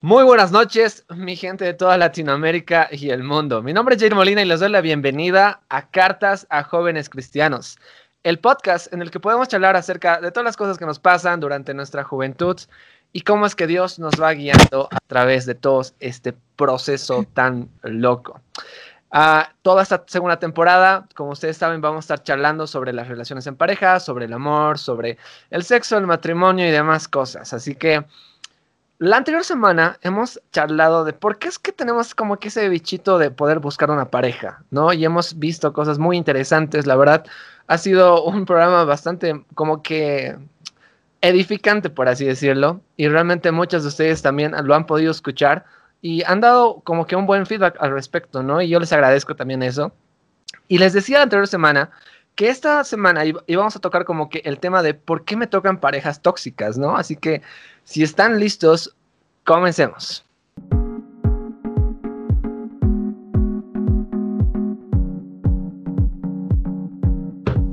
Muy buenas noches, mi gente de toda Latinoamérica y el mundo. Mi nombre es Jair Molina y les doy la bienvenida a Cartas a Jóvenes Cristianos, el podcast en el que podemos charlar acerca de todas las cosas que nos pasan durante nuestra juventud y cómo es que Dios nos va guiando a través de todo este proceso tan loco. Uh, toda esta segunda temporada, como ustedes saben, vamos a estar charlando sobre las relaciones en pareja, sobre el amor, sobre el sexo, el matrimonio y demás cosas. Así que la anterior semana hemos charlado de por qué es que tenemos como que ese bichito de poder buscar una pareja, ¿no? Y hemos visto cosas muy interesantes, la verdad. Ha sido un programa bastante como que edificante, por así decirlo. Y realmente muchos de ustedes también lo han podido escuchar y han dado como que un buen feedback al respecto, ¿no? Y yo les agradezco también eso. Y les decía la anterior semana que esta semana íbamos a tocar como que el tema de por qué me tocan parejas tóxicas, ¿no? Así que si están listos, comencemos.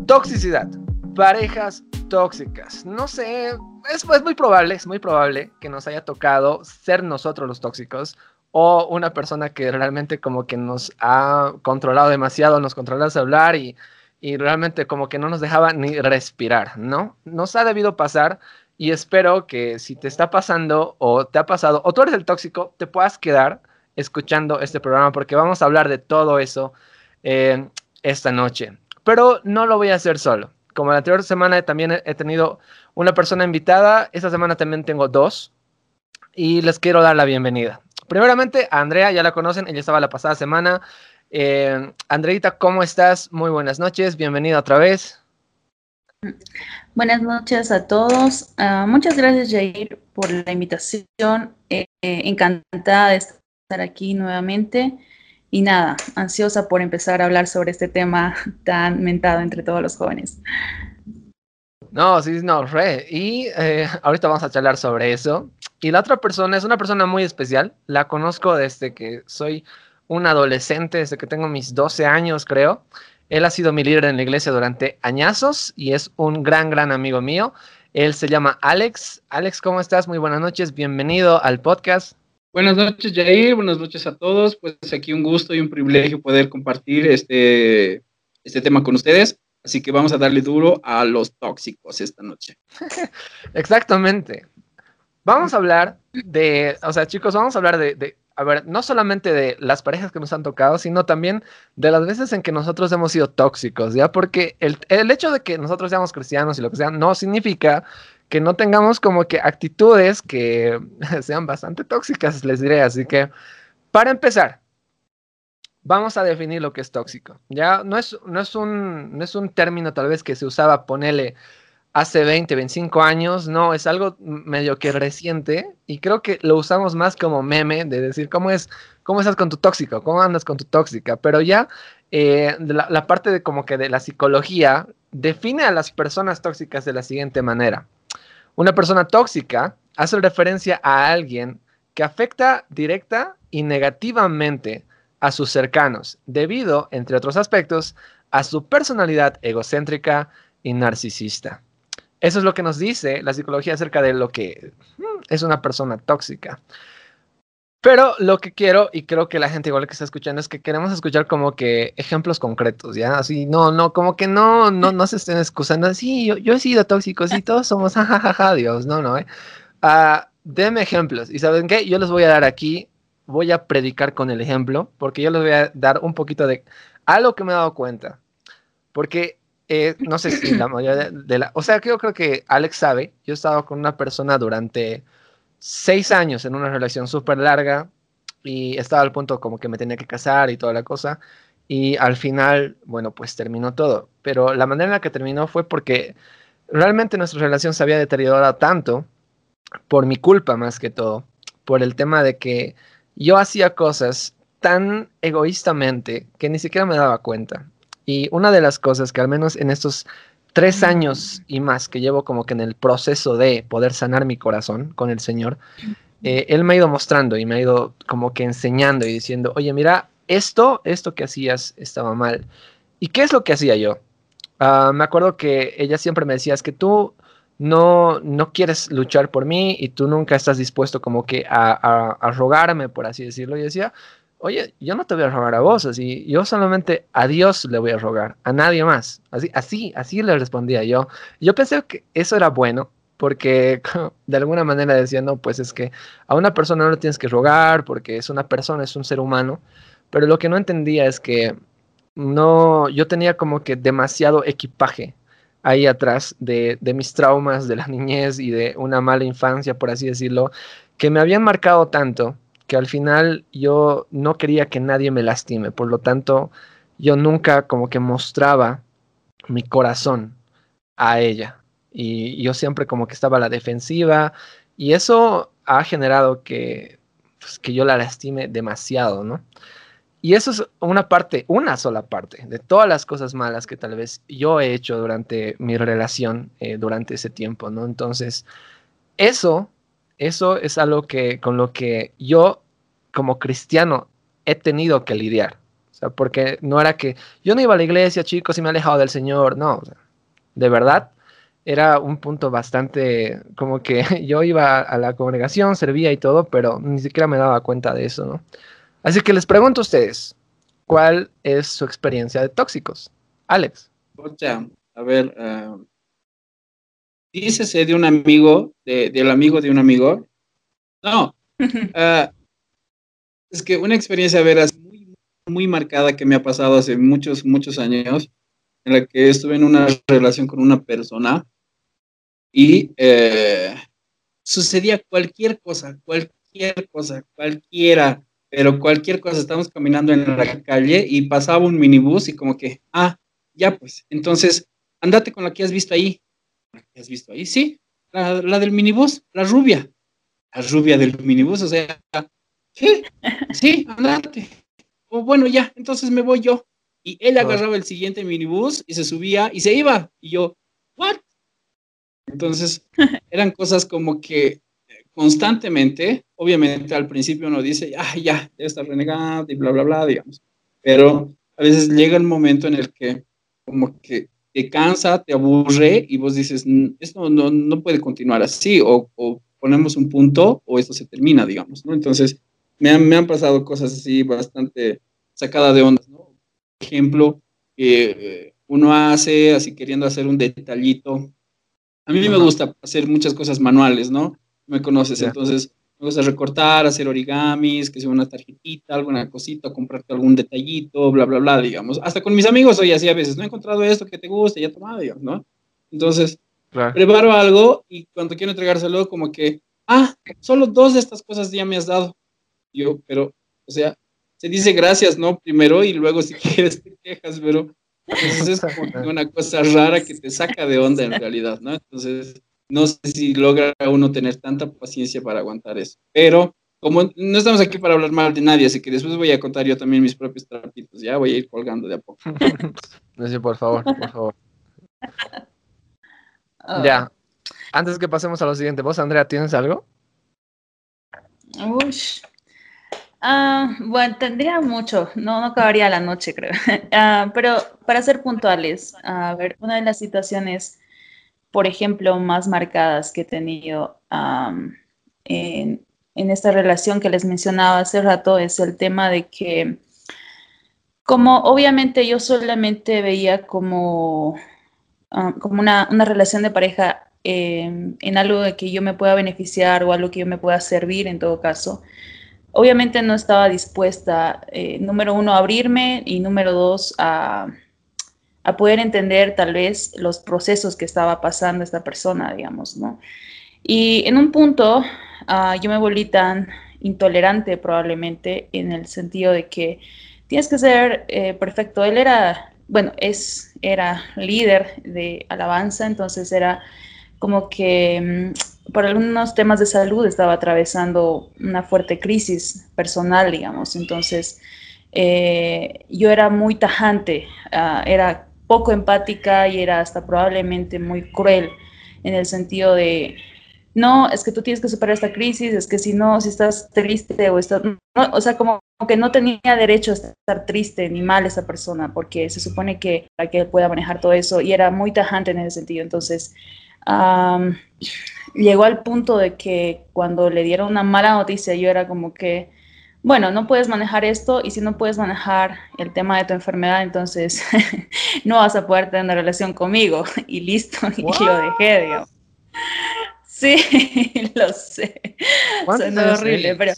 Toxicidad. Parejas tóxicas. No sé, es, muy probable, es muy probable que nos haya tocado ser nosotros los tóxicos o una persona que realmente como que nos ha controlado demasiado, nos controla a hablar y, y realmente como que no nos dejaba ni respirar, ¿no? Nos ha debido pasar y espero que si te está pasando o te ha pasado o tú eres el tóxico, te puedas quedar escuchando este programa porque vamos a hablar de todo eso eh, esta noche. Pero no lo voy a hacer solo. Como la anterior semana también he tenido una persona invitada, esta semana también tengo dos y les quiero dar la bienvenida. Primeramente, a Andrea, ya la conocen, ella estaba la pasada semana. Eh, Andreita, ¿cómo estás? Muy buenas noches, bienvenida otra vez. Buenas noches a todos. Uh, muchas gracias, Jair, por la invitación. Eh, encantada de estar aquí nuevamente. Y nada, ansiosa por empezar a hablar sobre este tema tan mentado entre todos los jóvenes. No, sí, no, re. Y eh, ahorita vamos a charlar sobre eso. Y la otra persona es una persona muy especial. La conozco desde que soy un adolescente, desde que tengo mis 12 años, creo. Él ha sido mi líder en la iglesia durante añazos y es un gran, gran amigo mío. Él se llama Alex. Alex, ¿cómo estás? Muy buenas noches. Bienvenido al podcast. Buenas noches, Jair. Buenas noches a todos. Pues aquí un gusto y un privilegio poder compartir este, este tema con ustedes. Así que vamos a darle duro a los tóxicos esta noche. Exactamente. Vamos a hablar de, o sea, chicos, vamos a hablar de a ver, no solamente de las parejas que nos han tocado, sino también de las veces en que nosotros hemos sido tóxicos, ¿ya? Porque el, el hecho de que nosotros seamos cristianos y lo que sea, no significa que no tengamos como que actitudes que sean bastante tóxicas, les diré. Así que, para empezar, vamos a definir lo que es tóxico. Ya no es, no es, un, no es un término tal vez que se usaba ponerle hace 20, 25 años, no, es algo medio que reciente y creo que lo usamos más como meme de decir cómo es, cómo estás con tu tóxico, cómo andas con tu tóxica, pero ya eh, la, la, parte de como que de la psicología define a las personas tóxicas de la siguiente manera. Una persona tóxica hace referencia a alguien que afecta directa y negativamente a sus cercanos, debido, entre otros aspectos, a su personalidad egocéntrica y narcisista. Eso es lo que nos dice la psicología acerca de lo que mm, es una persona tóxica. Pero lo que quiero, y creo que la gente igual que está escuchando, es que queremos escuchar como que ejemplos concretos, ¿ya? Así, no, no, como que no, no, no se estén excusando. Sí, yo, yo he sido tóxico, sí, todos somos, jajaja, Dios, no, no, ¿eh? Uh, deme ejemplos. ¿Y saben qué? Yo les voy a dar aquí, voy a predicar con el ejemplo, porque yo les voy a dar un poquito de algo que me he dado cuenta. Porque eh, no sé si la mayoría de, la... O sea, yo creo que Alex sabe, yo he estado con una persona durante seis años en una relación súper larga y estaba al punto como que me tenía que casar y toda la cosa. Y al final, bueno, pues terminó todo. Pero la manera en la que terminó fue porque realmente nuestra relación se había deteriorado tanto por mi culpa más que todo, por el tema de que yo hacía cosas tan egoístamente que ni siquiera me daba cuenta. Y una de las cosas que al menos en estos tres años y más que llevo como que en el proceso de poder sanar mi corazón con el Señor, eh, Él me ha ido mostrando y me ha ido como que enseñando y diciendo, oye, mira, esto, esto que hacías estaba mal. ¿Y qué es lo que hacía yo? Ah, me acuerdo que ella siempre me decía, es que tú no, no quieres luchar por mí y tú nunca estás dispuesto como que a, a, rogarme, por así decirlo. Y decía, oye, yo no te voy a rogar a vos, así, yo solamente a Dios le voy a rogar, a nadie más. Así, así, así le respondía yo. Yo pensé que eso era bueno, porque de alguna manera decía, no, pues es que a una persona no le tienes que rogar, porque es una persona, es un ser humano. Pero lo que no entendía es que no, yo tenía como que demasiado equipaje ahí atrás de, mis traumas de la niñez y de una mala infancia, por así decirlo, que me habían marcado tanto que al final yo no quería que nadie me lastime, por lo tanto yo nunca como que mostraba mi corazón a ella y yo siempre como que estaba a la defensiva y eso ha generado que, pues, que yo la lastime demasiado, ¿no? Y eso es una parte, una sola parte de todas las cosas malas que tal vez yo he hecho durante mi relación, eh, durante ese tiempo, ¿no? Entonces, eso, eso es algo que con lo que yo como cristiano he tenido que lidiar. O sea, porque no era que yo no iba a la iglesia, chicos, y me he alejado del Señor. No, de verdad, era un punto bastante como que yo iba a la congregación, servía y todo, pero ni siquiera me daba cuenta de eso, ¿no? Así que les pregunto a ustedes, ¿cuál es su experiencia de tóxicos? Alex. a ver, uh, dícese de un amigo, del amigo de un amigo. No, ah, es que una experiencia veras muy, muy marcada que me ha pasado hace muchos, muchos años, en la que estuve en una relación con una persona y eh, sucedía cualquier cosa, cualquier cosa, cualquiera pero cualquier cosa, estamos caminando en la calle y pasaba un minibús y como que, ah, ya pues, entonces, andate con la que has visto ahí. ¿La que has visto ahí? Sí, la, del minibús, la rubia. La rubia del minibús, o sea, sí, sí, andate. O bueno, ya, entonces me voy yo. Y él agarraba el siguiente minibús y se subía y se iba. Y yo, ¿what? Entonces, eran cosas como que constantemente, obviamente al principio uno dice, ah, ya, ya está renegado y bla, bla, bla, digamos. Pero a veces llega el momento en el que como que te cansa, te aburre y vos dices, esto no, no puede continuar así, o, o, ponemos un punto o esto se termina, digamos, ¿no? Entonces, me han, me han pasado cosas así bastante sacada de onda, ¿no? Por ejemplo, eh, uno hace así queriendo hacer un detallito. A mí me gusta hacer muchas cosas manuales, ¿no? me conoces, entonces me gusta recortar, hacer origamis, que sea una tarjetita, alguna cosita, comprarte algún detallito, bla, bla, bla, digamos. Hasta con mis amigos soy así a veces, no he encontrado esto que te guste, ya tomado, digamos, ¿no? Entonces, preparo algo y cuando quiero entregárselo, como que, ah, solo dos de estas cosas ya me has dado. Yo, pero, o sea, se dice gracias, ¿no? Primero y luego si quieres te quejas, pero es como una cosa rara que te saca de onda en realidad, ¿no? Entonces, no sé si logra uno tener tanta paciencia para aguantar eso. Pero como no estamos aquí para hablar mal de nadie, así que después voy a contar yo también mis propios trapitos. Ya voy a ir colgando de a poco. sí, por favor, por favor. Oh. Ya. Antes que pasemos a lo siguiente, ¿vos, Andrea, tienes algo? Uy. Ah, bueno, tendría mucho, no, no acabaría la noche, creo. Ah, pero para ser puntuales, a ver, una de las situaciones por ejemplo, más marcadas que he tenido en, esta relación que les mencionaba hace rato es el tema de que, como obviamente yo solamente veía como, como una, relación de pareja en algo de que yo me pueda beneficiar o algo que yo me pueda servir en todo caso, obviamente no estaba dispuesta, eh, número uno, a abrirme y número dos, a a poder entender tal vez los procesos que estaba pasando esta persona, digamos, ¿no? Y en un punto ah, yo me volví tan intolerante probablemente en el sentido de que tienes que ser eh, perfecto. Él era, bueno, es, era líder de alabanza, entonces era como que mm, por algunos temas de salud estaba atravesando una fuerte crisis personal, digamos. Entonces, eh, yo era muy tajante, ah, era poco empática y era hasta probablemente muy cruel en el sentido de, no, es que tú tienes que superar esta crisis, es que si no, si estás triste o estás, o sea, como que no tenía derecho a estar triste ni mal esa persona, porque se supone que para que él pueda manejar todo eso y era muy tajante en ese sentido. Entonces, llegó al punto de que cuando le dieron una mala noticia, yo era como que, bueno, no puedes manejar esto y si no puedes manejar el tema de tu enfermedad, entonces no vas a poder tener una relación conmigo y listo, y lo dejé, digamos. Sí, lo sé. Suena horrible, pero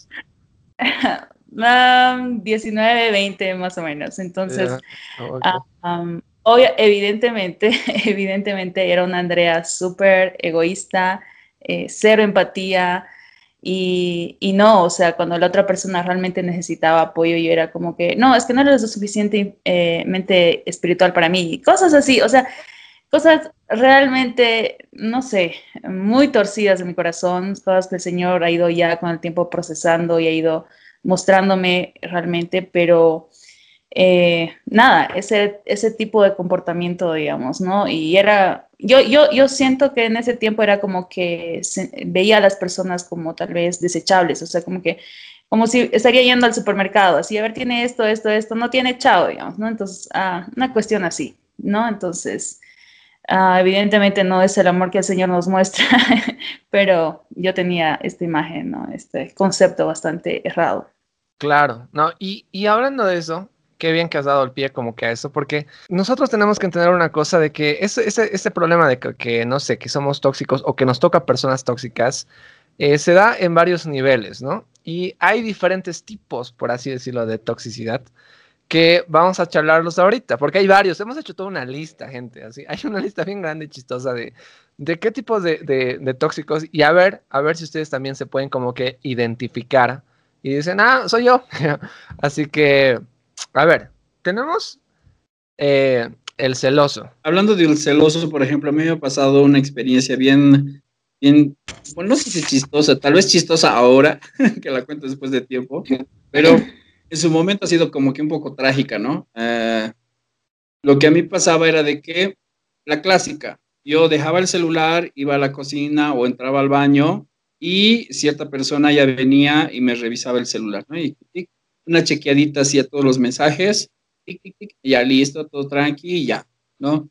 19, 20 más o menos. Entonces, evidentemente, evidentemente era una Andrea súper egoísta, eh, cero empatía. Y, y, no, o sea, cuando la otra persona realmente necesitaba apoyo, yo era como que, no, es que no eres lo suficientemente eh, espiritual para mí, cosas así, o sea, cosas realmente, no sé, muy torcidas de mi corazón, cosas que el Señor ha ido ya con el tiempo procesando y ha ido mostrándome realmente, pero eh, nada, ese, ese tipo de comportamiento, digamos, ¿no? Y era, yo, yo, yo siento que en ese tiempo era como que veía a las personas como tal vez desechables, o sea, como que, como si estaría yendo al supermercado, así, a ver, tiene esto, esto, esto, no tiene chao, digamos, ¿no? Entonces, ah, una cuestión así, ¿no? Entonces, ah, evidentemente no es el amor que el Señor nos muestra, pero yo tenía esta imagen, ¿no? Este concepto bastante errado. Claro, no, y, y hablando de eso, qué bien que has dado el pie como que a eso, porque nosotros tenemos que entender una cosa de que ese, ese, ese problema de que, no sé, que somos tóxicos o que nos toca personas tóxicas, eh, se da en varios niveles, ¿no? Y hay diferentes tipos, por así decirlo, de toxicidad que vamos a charlarlos ahorita, porque hay varios, hemos hecho toda una lista, gente, así, hay una lista bien grande y chistosa de, de qué tipos de, de, de tóxicos y a ver, a ver si ustedes también se pueden como que identificar y dicen, ah, soy yo. así que a ver, tenemos eh, el celoso. Hablando del celoso, por ejemplo, a mí me ha pasado una experiencia bien, bien, bueno, no sé si chistosa, tal vez chistosa ahora, que la cuento después de tiempo, pero en su momento ha sido como que un poco trágica, ¿no? Eh, lo que a mí pasaba era de que la clásica, yo dejaba el celular, iba a la cocina o entraba al baño y cierta persona ya venía y me revisaba el celular, ¿no? Y, una chequeadita así a todos los mensajes, ya listo, todo tranqui y ya, ¿no?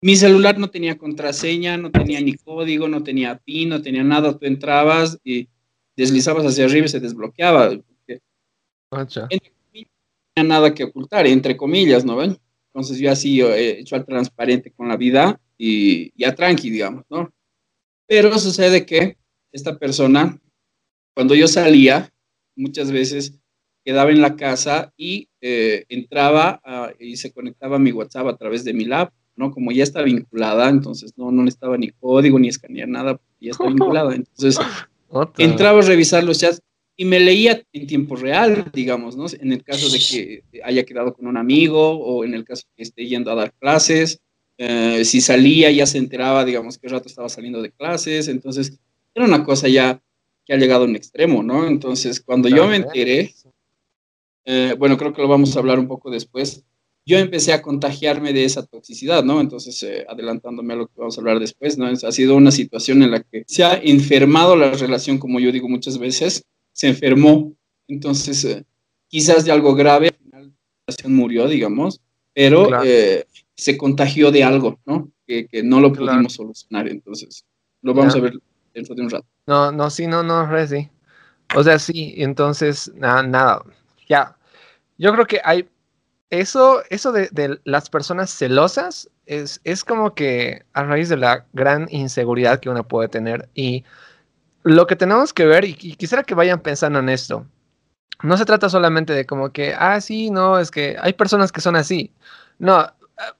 Mi celular no tenía contraseña, no tenía ni código, no tenía PIN, no tenía nada. Tú entrabas y deslizabas hacia arriba y se desbloqueaba. no tenía nada que ocultar, entre comillas, ¿no ven? Entonces yo así he hecho al transparente con la vida y ya tranqui, digamos, ¿no? Pero sucede que esta persona, cuando yo salía, muchas veces quedaba en la casa y eh, entraba y se conectaba a mi WhatsApp a través de mi lab, ¿no? Como ya está vinculada, entonces no, no estaba ni código ni escanear nada, ya está vinculada. Entonces entraba a revisar los chats y me leía en tiempo real, digamos, ¿no? En el caso de que haya quedado con un amigo o en el caso de que esté yendo a dar clases. Eh, si salía ya se enteraba, digamos, qué rato estaba saliendo de clases. Entonces era una cosa ya que ha llegado a un extremo, ¿no? Entonces, cuando yo me enteré, eh, bueno, creo que lo vamos a hablar un poco después, yo empecé a contagiarme de esa toxicidad, ¿no? Entonces, eh, adelantándome a lo que vamos a hablar después, ¿no? Ha sido una situación en la que se ha enfermado la relación, como yo digo muchas veces, se enfermó, entonces, eh, quizás de algo grave, al final la relación murió, digamos, pero se contagió de algo, ¿no? Que, que no lo pudimos solucionar, entonces, lo vamos a ver dentro de un rato. No, no, sí, no, no, re, sí. O sea, sí, entonces, nada, nada ya, yo creo que hay eso, eso de, las personas celosas es, es, como que a raíz de la gran inseguridad que uno puede tener y lo que tenemos que ver, y, quisiera que vayan pensando en esto, no se trata solamente de como que, ah, sí, no, es que hay personas que son así. No,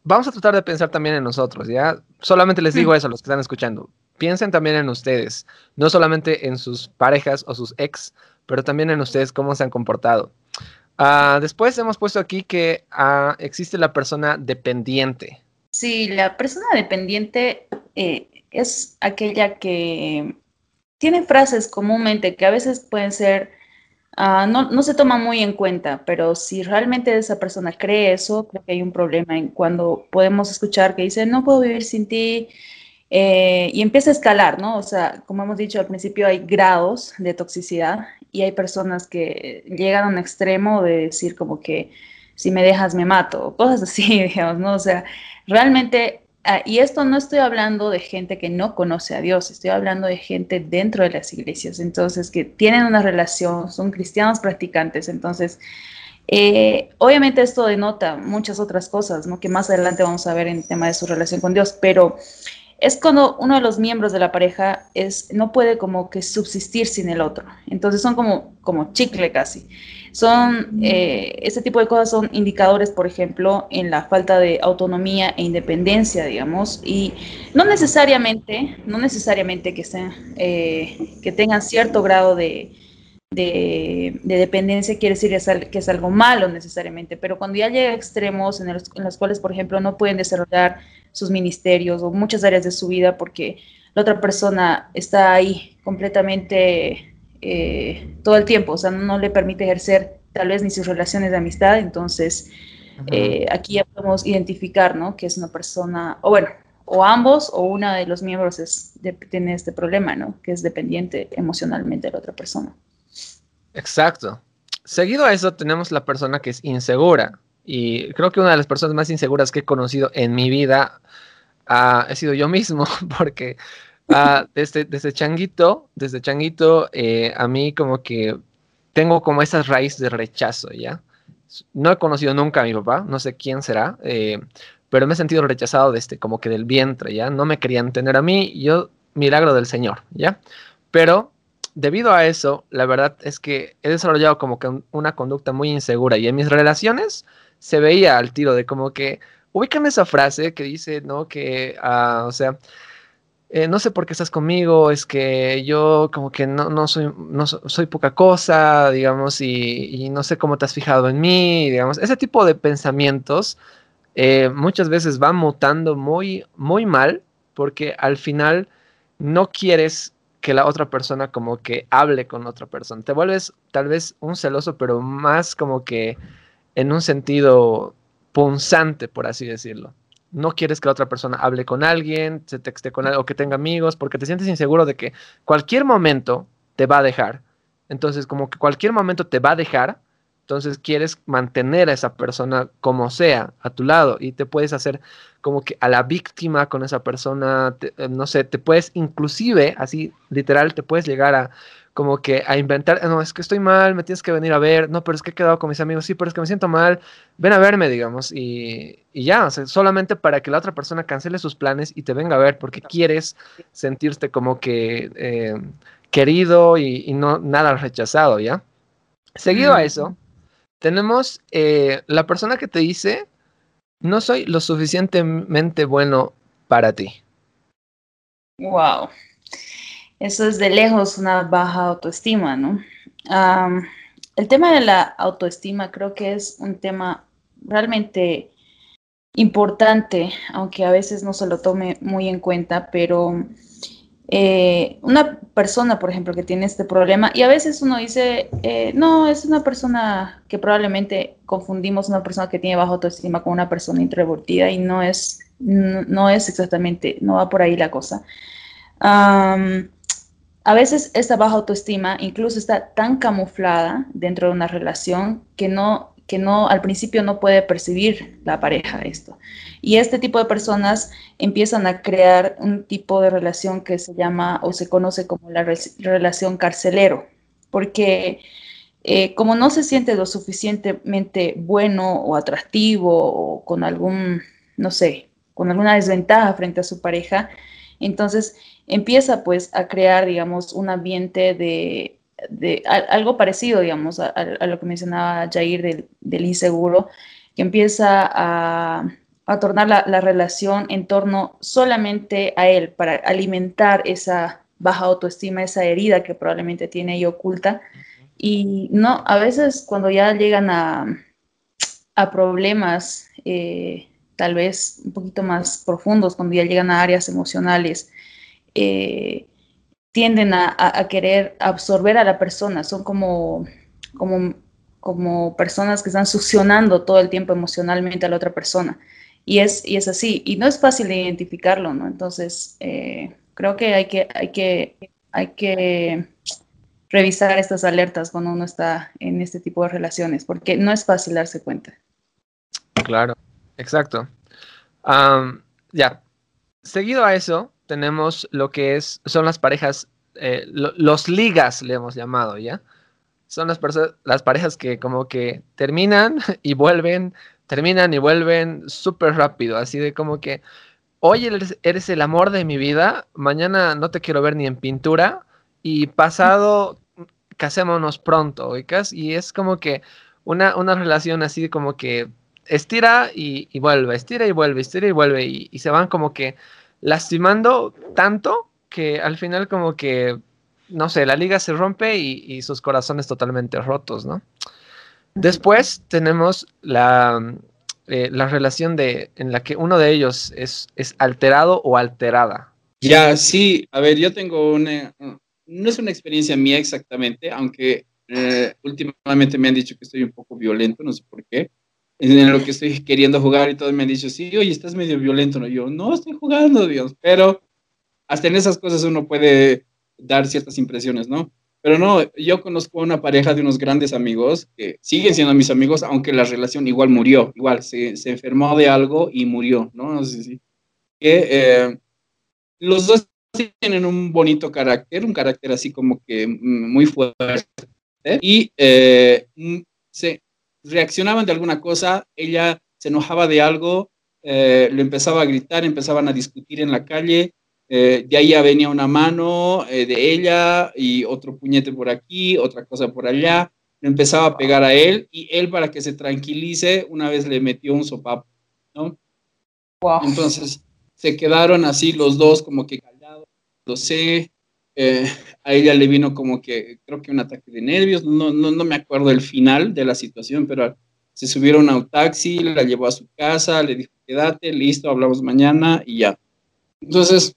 vamos a tratar de pensar también en nosotros, ¿ya? Solamente les digo eso a los que están escuchando. Piensen también en ustedes, no solamente en sus parejas o sus ex, pero también en ustedes cómo se han comportado. Ah, después hemos puesto aquí que ah, existe la persona dependiente. Sí, la persona dependiente eh, es aquella que tiene frases comúnmente que a veces pueden ser, ah, no, no, se toma muy en cuenta, pero si realmente esa persona cree eso, creo que hay un problema en cuando podemos escuchar que dice, no puedo vivir sin ti, eh, y empieza a escalar, ¿no? O sea, como hemos dicho al principio, hay grados de toxicidad y hay personas que llegan a un extremo de decir como que si me dejas me mato, cosas así, digamos, ¿no? O sea, realmente ah, y esto no estoy hablando de gente que no conoce a Dios, estoy hablando de gente dentro de las iglesias, entonces que tienen una relación, son cristianos practicantes, entonces eh, obviamente esto denota muchas otras cosas, ¿no? Que más adelante vamos a ver en el tema de su relación con Dios, pero es cuando uno de los miembros de la pareja es, no puede como que subsistir sin el otro. Entonces son como, como chicle casi. Son, eh, este tipo de cosas son indicadores, por ejemplo, en la falta de autonomía e independencia, digamos, y no necesariamente, no necesariamente que, sean, eh, que tengan cierto grado de, de, dependencia quiere decir que es algo malo necesariamente, pero cuando ya llega a extremos en, los, cuales, por ejemplo, no pueden desarrollar sus ministerios o muchas áreas de su vida porque la otra persona está ahí completamente eh, todo el tiempo, o sea, no le permite ejercer tal vez ni sus relaciones de amistad, entonces eh, aquí ya podemos identificar, ¿no? Que es una persona, o bueno, o ambos o una de los miembros es, tiene este problema, ¿no? Que es dependiente emocionalmente de la otra persona. Exacto. Seguido a eso tenemos la persona que es insegura. Y creo que una de las personas más inseguras que he conocido en mi vida uh, he sido yo mismo, porque uh, desde, desde changuito, desde changuito, eh, a mí como que tengo como esa raíz de rechazo, ¿ya? No he conocido nunca a mi papá, no sé quién será, eh, pero me he sentido rechazado desde como que del vientre, ¿ya? No me querían tener a mí, yo, milagro del Señor, ¿ya? Pero debido a eso, la verdad es que he desarrollado como que una conducta muy insegura y en mis relaciones se veía al tiro de como que ubican esa frase que dice, ¿no? Que, uh, o sea, eh, no sé por qué estás conmigo, es que yo como que no, no, soy, no soy poca cosa, digamos, y, y, no sé cómo te has fijado en mí, digamos, ese tipo de pensamientos eh, muchas veces van mutando muy, muy mal porque al final no quieres que la otra persona como que hable con otra persona. Te vuelves tal vez un celoso, pero más como que en un sentido punzante, por así decirlo. No quieres que la otra persona hable con alguien, se texte con alguien o que tenga amigos, porque te sientes inseguro de que cualquier momento te va a dejar. Entonces, como que cualquier momento te va a dejar, entonces quieres mantener a esa persona como sea a tu lado y te puedes hacer como que a la víctima con esa persona, eh, no sé, te puedes inclusive, así literal, te puedes llegar a como que a inventar, no, es que estoy mal, me tienes que venir a ver, no, pero es que he quedado con mis amigos, sí, pero es que me siento mal, ven a verme, digamos, y, y ya, o sea, solamente para que la otra persona cancele sus planes y te venga a ver porque quieres sentirte como que eh, querido y, y, no nada rechazado, ¿ya? Seguido a eso, tenemos eh, la persona que te dice, no soy lo suficientemente bueno para ti. Wow. Eso es de lejos una baja autoestima, ¿no? el tema de la autoestima creo que es un tema realmente importante, aunque a veces no se lo tome muy en cuenta, pero eh, una persona, por ejemplo, que tiene este problema, y a veces uno dice, eh, no, es una persona que probablemente confundimos una persona que tiene baja autoestima con una persona introvertida y no es, no, es exactamente, no va por ahí la cosa. A veces esta baja autoestima incluso está tan camuflada dentro de una relación que no que no al principio no puede percibir la pareja esto. Y este tipo de personas empiezan a crear un tipo de relación que se llama o se conoce como la relación carcelero, porque eh, como no se siente lo suficientemente bueno o atractivo o con algún, no sé, con alguna desventaja frente a su pareja, entonces empieza pues a crear, digamos, un ambiente de de algo parecido, digamos, a, lo que mencionaba Jair del, inseguro, que empieza a, a tornar la, relación en torno solamente a él, para alimentar esa baja autoestima, esa herida que probablemente tiene ahí oculta. Y no, a veces cuando ya llegan a, a problemas eh, tal vez un poquito más profundos, cuando ya llegan a áreas emocionales, eh, tienden a, querer absorber a la persona, son como, como, como personas que están succionando todo el tiempo emocionalmente a la otra persona. Y es, y es así, y no es fácil de identificarlo, ¿no? Entonces, eh, creo que hay que, hay que, hay que revisar estas alertas cuando uno está en este tipo de relaciones, porque no es fácil darse cuenta. Claro, exacto. ya, seguido a eso, tenemos lo que es, son las parejas, eh, los ligas le hemos llamado, ¿ya? Son las, las parejas que como que terminan y vuelven, terminan y vuelven súper rápido, así de como que, hoy eres, el amor de mi vida, mañana no te quiero ver ni en pintura y pasado casémonos pronto, y es como que una, una relación así como que estira y, vuelve, estira y vuelve, estira y vuelve, y, se van como que lastimando tanto que al final como que, no sé, la liga se rompe y, sus corazones totalmente rotos, ¿no? Después tenemos la, eh, la relación de, en la que uno de ellos es, es alterado o alterada. Ya, sí, a ver, yo tengo una, no es una experiencia mía exactamente, aunque eh, últimamente me han dicho que estoy un poco violento, no sé por qué. En lo que estoy queriendo jugar y todos me han dicho, sí, oye, estás medio violento, ¿no? Yo, no, estoy jugando, Dios, pero hasta en esas cosas uno puede dar ciertas impresiones, ¿no? Pero no, yo conozco a una pareja de unos grandes amigos que siguen siendo mis amigos, aunque la relación igual murió, igual se, se enfermó de algo y murió, ¿no? No sé si. Que eh, los dos tienen un bonito carácter, un carácter así como que mm, muy fuerte, y eh, mm, se reaccionaban de alguna cosa, ella se enojaba de algo, eh, le empezaba a gritar, empezaban a discutir en la calle, eh, de ahí ya venía una mano de ella y otro puñete por aquí, otra cosa por allá, le empezaba a pegar a él y él para que se tranquilice una vez le metió un sopapo, ¿no? Entonces se quedaron así los dos como que lo sé, eh, a ella le vino como que, creo que un ataque de nervios, no, no, no me acuerdo el final de la situación, pero se subieron a un taxi, la llevó a su casa, le dijo, quédate, listo, hablamos mañana y ya. Entonces,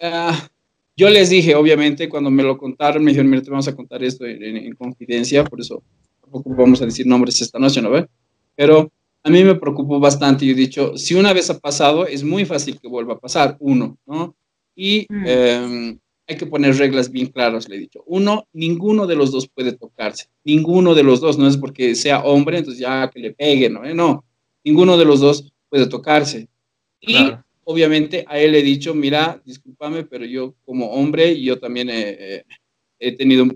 ah, yo les dije, obviamente, cuando me lo contaron, me dijeron, mira, te vamos a contar esto en, confidencia, por eso tampoco vamos a decir nombres esta noche, ¿no ve? Pero a mí me preocupó bastante. Yo he dicho, si una vez ha pasado, es muy fácil que vuelva a pasar, uno, ¿no? Y mm. em, hay que poner reglas bien claras, le he dicho. Uno, ninguno de los dos puede tocarse. Ninguno de los dos, no es porque sea hombre, entonces ya que le pegue, ¿no? Eh, no, ninguno de los dos puede tocarse. Y obviamente a él le he dicho, mira, discúlpame, pero yo como hombre, yo también he, he tenido,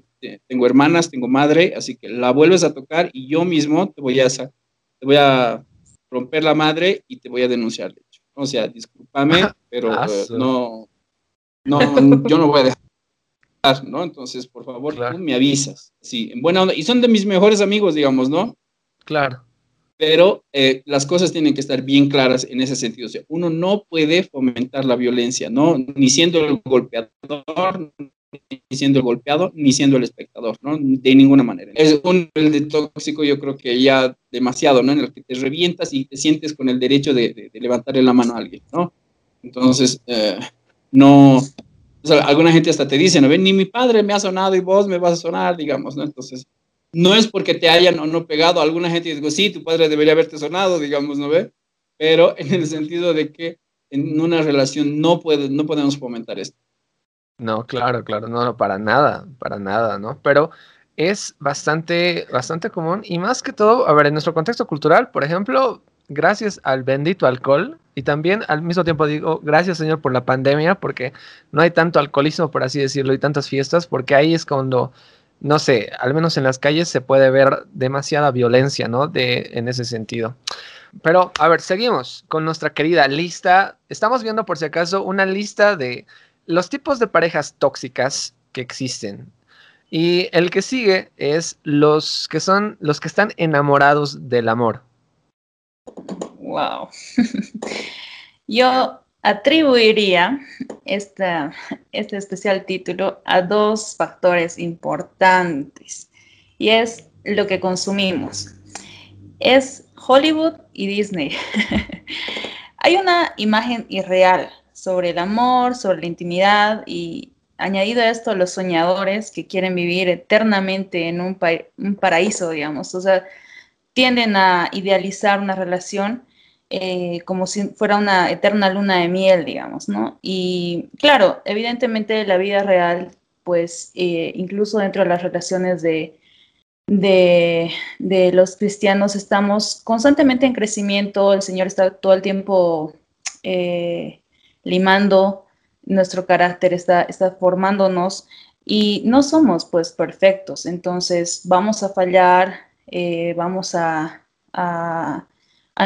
tengo hermanas, tengo madre, así que la vuelves a tocar y yo mismo te voy a, te voy a romper la madre y te voy a denunciar, de hecho. O sea, discúlpame, pero eh, no, no, yo no voy a dejar, ¿no? Entonces, por favor, tú me avisas. Sí, en buena onda. Y son de mis mejores amigos, digamos, ¿no? Claro. Pero eh, las cosas tienen que estar bien claras en ese sentido. O sea, uno no puede fomentar la violencia, ¿no? Ni siendo el golpeador, ni siendo el golpeado, ni siendo el espectador, ¿no? De ninguna manera. Es un nivel de tóxico, yo creo que ya demasiado, ¿no? En el que te revientas y te sientes con el derecho de, levantarle la mano a alguien, ¿no? Entonces, eh, no, alguna gente hasta te dice, no ven, ni mi padre me ha sonado y vos me vas a sonar, digamos, ¿no? Entonces, no es porque te hayan o no pegado, alguna gente dice, sí, tu padre debería haberte sonado, digamos, ¿no ve? Pero en el sentido de que en una relación no, puede, no podemos fomentar esto. No, claro, claro, no, no, para nada, para nada, ¿no? Pero es bastante, bastante común y más que todo, a ver, en nuestro contexto cultural, por ejemplo, gracias al bendito alcohol y también al mismo tiempo digo gracias Señor por la pandemia porque no hay tanto alcoholismo por así decirlo y tantas fiestas porque ahí es cuando no sé, al menos en las calles se puede ver demasiada violencia, ¿no? De en ese sentido. Pero a ver, seguimos con nuestra querida lista. Estamos viendo por si acaso una lista de los tipos de parejas tóxicas que existen. Y el que sigue es los que son los que están enamorados del amor. Wow. Yo atribuiría esta, este especial título a dos factores importantes y es lo que consumimos. Es Hollywood y Disney. Hay una imagen irreal sobre el amor, sobre la intimidad y añadido a esto los soñadores que quieren vivir eternamente en un, un paraíso, digamos. O sea, tienden a idealizar una relación eh, como si fuera una eterna luna de miel, digamos, ¿no? Y claro, evidentemente la vida real, pues eh, incluso dentro de las relaciones de, de, los cristianos estamos constantemente en crecimiento, el Señor está todo el tiempo eh, limando nuestro carácter, está, está formándonos y no somos pues perfectos, entonces vamos a fallar, vamos a,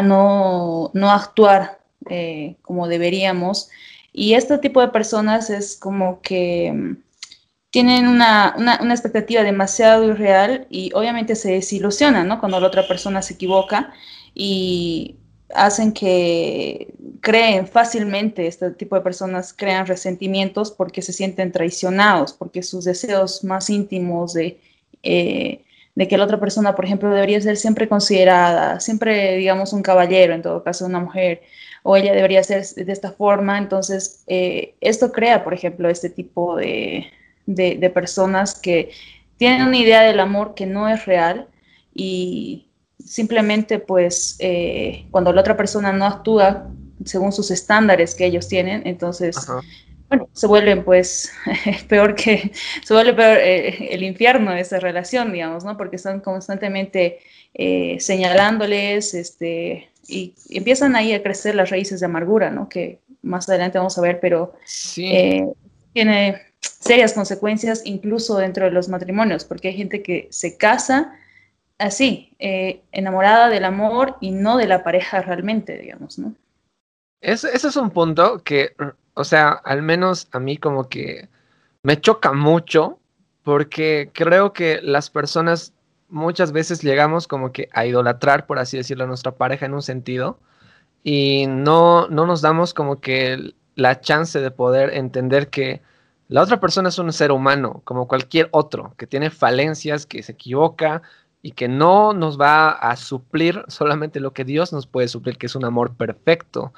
no, no, actuar eh, como deberíamos. Y este tipo de personas es como que mm, tienen una, una, una, expectativa demasiado irreal y obviamente se desilusionan, ¿no? Cuando la otra persona se equivoca y hacen que creen fácilmente, este tipo de personas crean resentimientos porque se sienten traicionados, porque sus deseos más íntimos de, eh, de que la otra persona, por ejemplo, debería ser siempre considerada, siempre, digamos, un caballero, en todo caso, una mujer, o ella debería ser de esta forma. Entonces, eh, esto crea, por ejemplo, este tipo de, de personas que tienen una idea del amor que no es real y simplemente pues eh, cuando la otra persona no actúa según sus estándares que ellos tienen, entonces, bueno, se vuelven pues peor que, se vuelve peor eh, el infierno de esa relación, digamos, ¿no? Porque están constantemente eh, señalándoles, este, y empiezan ahí a crecer las raíces de amargura, ¿no? Que más adelante vamos a ver, pero tiene serias consecuencias incluso dentro de los matrimonios, porque hay gente que se casa así, eh, enamorada del amor y no de la pareja realmente, digamos, ¿no? Eso, es un punto que, o sea, al menos a mí como que me choca mucho porque creo que las personas muchas veces llegamos como que a idolatrar, por así decirlo, a nuestra pareja en un sentido y no, no nos damos como que la chance de poder entender que la otra persona es un ser humano, como cualquier otro, que tiene falencias, que se equivoca, y que no nos va a suplir solamente lo que Dios nos puede suplir, que es un amor perfecto.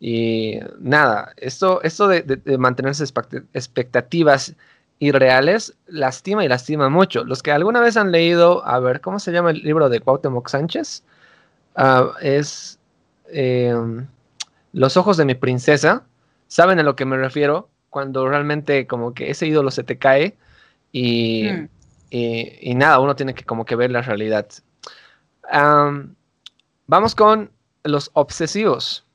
Y nada, esto, esto de, mantenerse expectativas irreales lastima y lastima mucho. Los que alguna vez han leído, a ver, ¿cómo se llama el libro de Cuauhtémoc Sánchez? Ah, es em, Los ojos de mi princesa. ¿Saben a lo que me refiero? Cuando realmente como que ese ídolo se te cae y... Mm. Y, nada, uno tiene que como que ver la realidad. vamos con los obsesivos.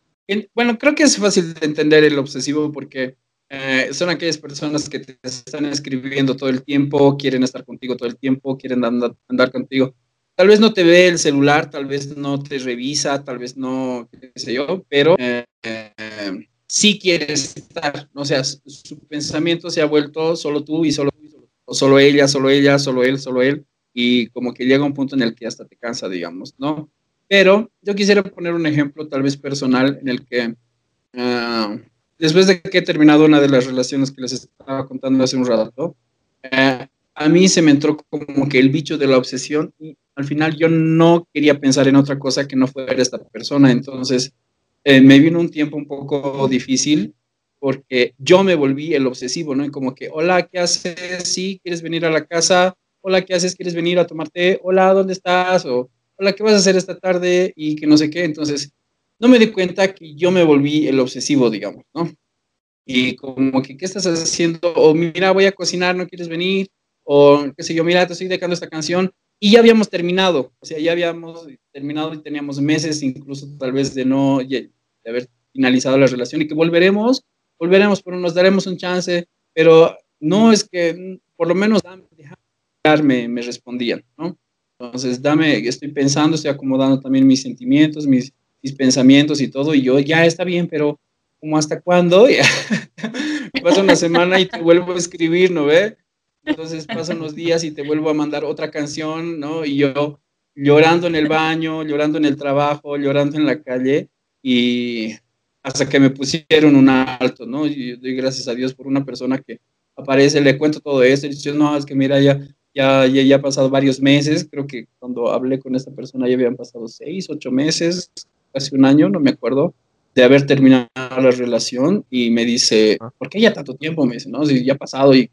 Bueno, creo que es fácil de entender el obsesivo porque eh, son aquellas personas que te están escribiendo todo el tiempo, quieren estar contigo todo el tiempo, quieren andar, contigo. Tal vez no te ve el celular, tal vez no te revisa, tal vez no, qué sé yo, pero eh, sí quieres estar. O sea, su pensamiento se ha vuelto solo tú y solo o solo ella, solo ella, solo él, solo él, y como que llega un punto en el que hasta te cansa, digamos, ¿no? Pero yo quisiera poner un ejemplo tal vez personal en el que ah, después de que he terminado una de las relaciones que les estaba contando hace un rato, eh, a mí se me entró como que el bicho de la obsesión y al final yo no quería pensar en otra cosa que no fuera esta persona, entonces eh, me vino un tiempo un poco difícil porque yo me volví el obsesivo, ¿no? Como que, hola, ¿qué haces? Sí, ¿quieres venir a la casa? Hola, ¿qué haces? ¿Quieres venir a tomarte? Hola, ¿dónde estás? Hola, ¿qué vas a hacer esta tarde? Y que no sé qué. Entonces, no me di cuenta que yo me volví el obsesivo, digamos, ¿no? Y como que, ¿qué estás haciendo? O mira, voy a cocinar, ¿no quieres venir? O qué sé yo, mira, te estoy dejando esta canción. Y ya habíamos terminado, o sea, ya habíamos terminado y teníamos meses incluso tal vez de no, de haber finalizado la relación y que volveremos volveremos, pero nos daremos un chance, pero no es que, por lo menos, dame, me respondían, ¿no? Entonces, dame, estoy pensando, estoy acomodando también mis sentimientos, mis, mis pensamientos y todo, y yo, ya está bien, pero ¿cómo hasta cuándo? pasa una semana y te vuelvo a escribir, ¿no ve? Entonces pasan unos días y te vuelvo a mandar otra canción, ¿no? Y yo llorando en el baño, llorando en el trabajo, llorando en la calle, y hasta que me pusieron un alto, ¿no? Y doy gracias a Dios por una persona que aparece, le cuento todo esto, y dice, no, es que mira, ya, ya, ya, ya ha pasado varios meses, creo que cuando hablé con esta persona ya habían pasado seis, ocho meses, casi un año, no me acuerdo, de haber terminado la relación, y me dice, ¿por qué ya tanto tiempo? Me dice, no, si ya ha pasado, y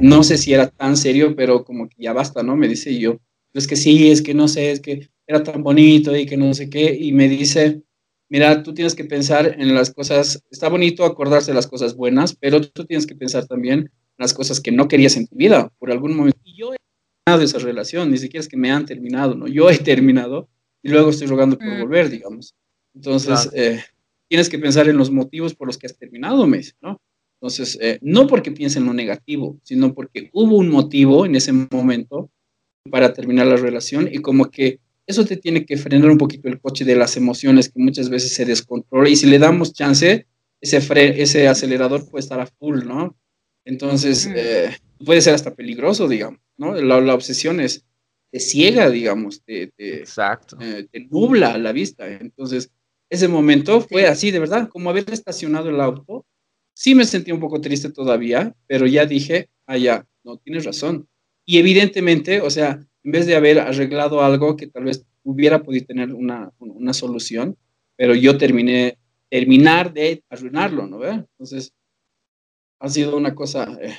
no sé si era tan serio, pero como que ya basta, ¿no? Me dice yo, es que sí, es que no sé, es que era tan bonito y que no sé qué, y me dice, mira, tú tienes que pensar en las cosas, está bonito acordarse de las cosas buenas, pero tú tienes que pensar también las cosas que no querías en tu vida por algún momento. Y yo he terminado esa relación, ni siquiera es que me han terminado, ¿no? Yo he terminado y luego estoy rogando por mm. volver, digamos. Entonces, eh, tienes que pensar en los motivos por los que has terminado mes, ¿no? Entonces, eh, no porque piensen en lo negativo, sino porque hubo un motivo en ese momento para terminar la relación y como que eso te tiene que frenar un poquito el coche de las emociones que muchas veces se descontrola y si le damos chance, ese, ese acelerador puede estar a full, ¿no? Entonces, eh, puede ser hasta peligroso, digamos, ¿no? La, obsesión es, te ciega, digamos, te, Exacto. Eh, te nubla la vista. Entonces, ese momento fue así, de verdad, como haber estacionado el auto. Sí me sentí un poco triste todavía, pero ya dije, ah, ya, no, tienes razón. Y evidentemente, o sea, en vez de haber arreglado algo que tal vez hubiera podido tener una, una solución, pero yo terminé, terminar de arruinarlo, ¿no? Entonces, ha sido una cosa eh,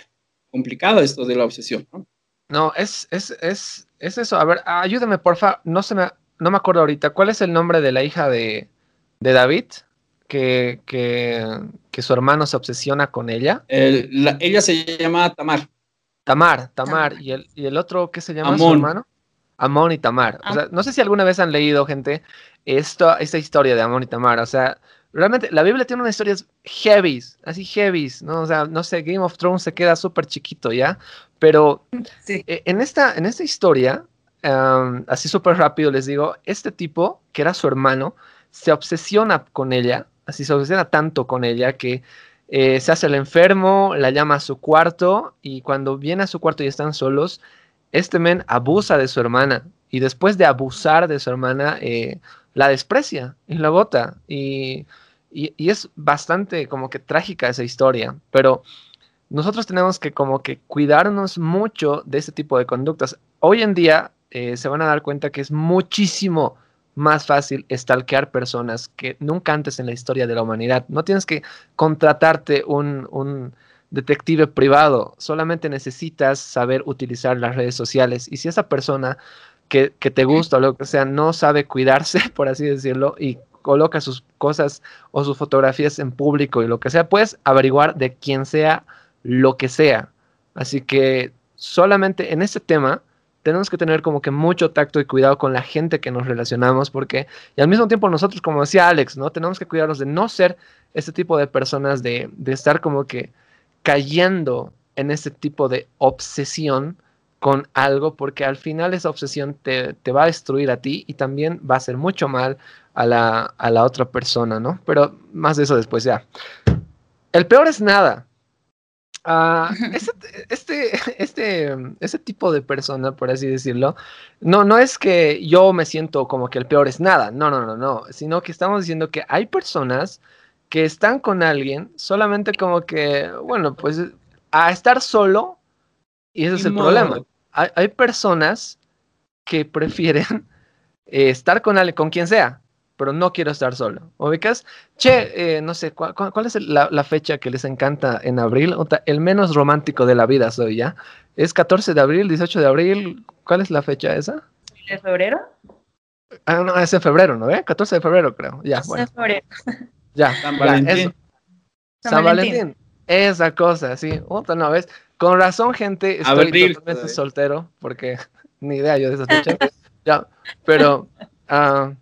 complicada esto de la obsesión, ¿no? No, es, es, es, es eso. A ver, ayúdame, porfa. No se me, no me acuerdo ahorita. ¿Cuál es el nombre de la hija de, de David? Que, que, que, su hermano se obsesiona con ella. ella se llama Tamar. Tamar, Tamar. ¿Y, el, ¿Y el otro qué se llama su hermano? Amón y Tamar. O sea, no sé si alguna vez han leído, gente, esto, esta historia de Amón y Tamar. O sea, realmente la Biblia tiene unas historias heavy, así heavy, ¿no? O sea, no sé, Game of Thrones se queda súper chiquito, ¿ya? Pero e, en, esta, en esta historia, así súper rápido les digo, este tipo, que era su hermano, se obsesiona con ella, así se obsesiona tanto con ella que eh, se hace el enfermo, la llama a su cuarto y cuando viene a su cuarto y están solos, este men abusa de su hermana y después de abusar de su hermana, eh, la desprecia y la bota. Y, es bastante como que trágica esa historia, pero nosotros tenemos que como que cuidarnos mucho de ese tipo de conductas. Hoy en día eh, se van a dar cuenta que es muchísimo más fácil stalkear personas que nunca antes en la historia de la humanidad. No tienes que contratarte un, un detective privado, solamente necesitas saber utilizar las redes sociales. Y si esa persona que, te gusta o lo que sea, no sabe cuidarse, por así decirlo, y coloca sus cosas o sus fotografías en público y lo que sea, puedes averiguar de quién sea lo que sea. Así que solamente en ese tema tenemos que tener como que mucho tacto y cuidado con la gente que nos relacionamos, porque y al mismo tiempo nosotros, como decía Alex, ¿no? Tenemos que cuidarnos de no ser ese tipo de personas, de, de estar como que cayendo en ese tipo de obsesión con algo porque al final esa obsesión te, va a destruir a ti y también va a hacer mucho mal a la, a la, otra persona, ¿no? Pero más de eso después ya. El peor es nada. Uh, este, este, este, tipo de persona, por así decirlo, no, no es que yo me siento como que el peor es nada, no, no, no, no, sino que estamos diciendo que hay personas que están con alguien solamente como que, bueno, pues a estar solo y ese es el problema. Hay, personas que prefieren eh, estar con, con quien sea, pero no quiero estar solo. ¿Ubicas? Che, eh, no sé, ¿cuál, es la, fecha que les encanta en abril? El menos romántico de la vida soy, ¿ya? ¿Es 14 de abril, 18 de abril? ¿Cuál es la fecha esa? ¿De febrero? Ah, no, es en febrero, ¿no? ¿Eh? 14 de febrero, creo. Ya, bueno. febrero. Ya, San Valentín. San, Valentín. Esa cosa, sí. Otra no, ¿ves? Con razón, gente, estoy totalmente soltero, porque ni idea yo de esas ya, pero uh,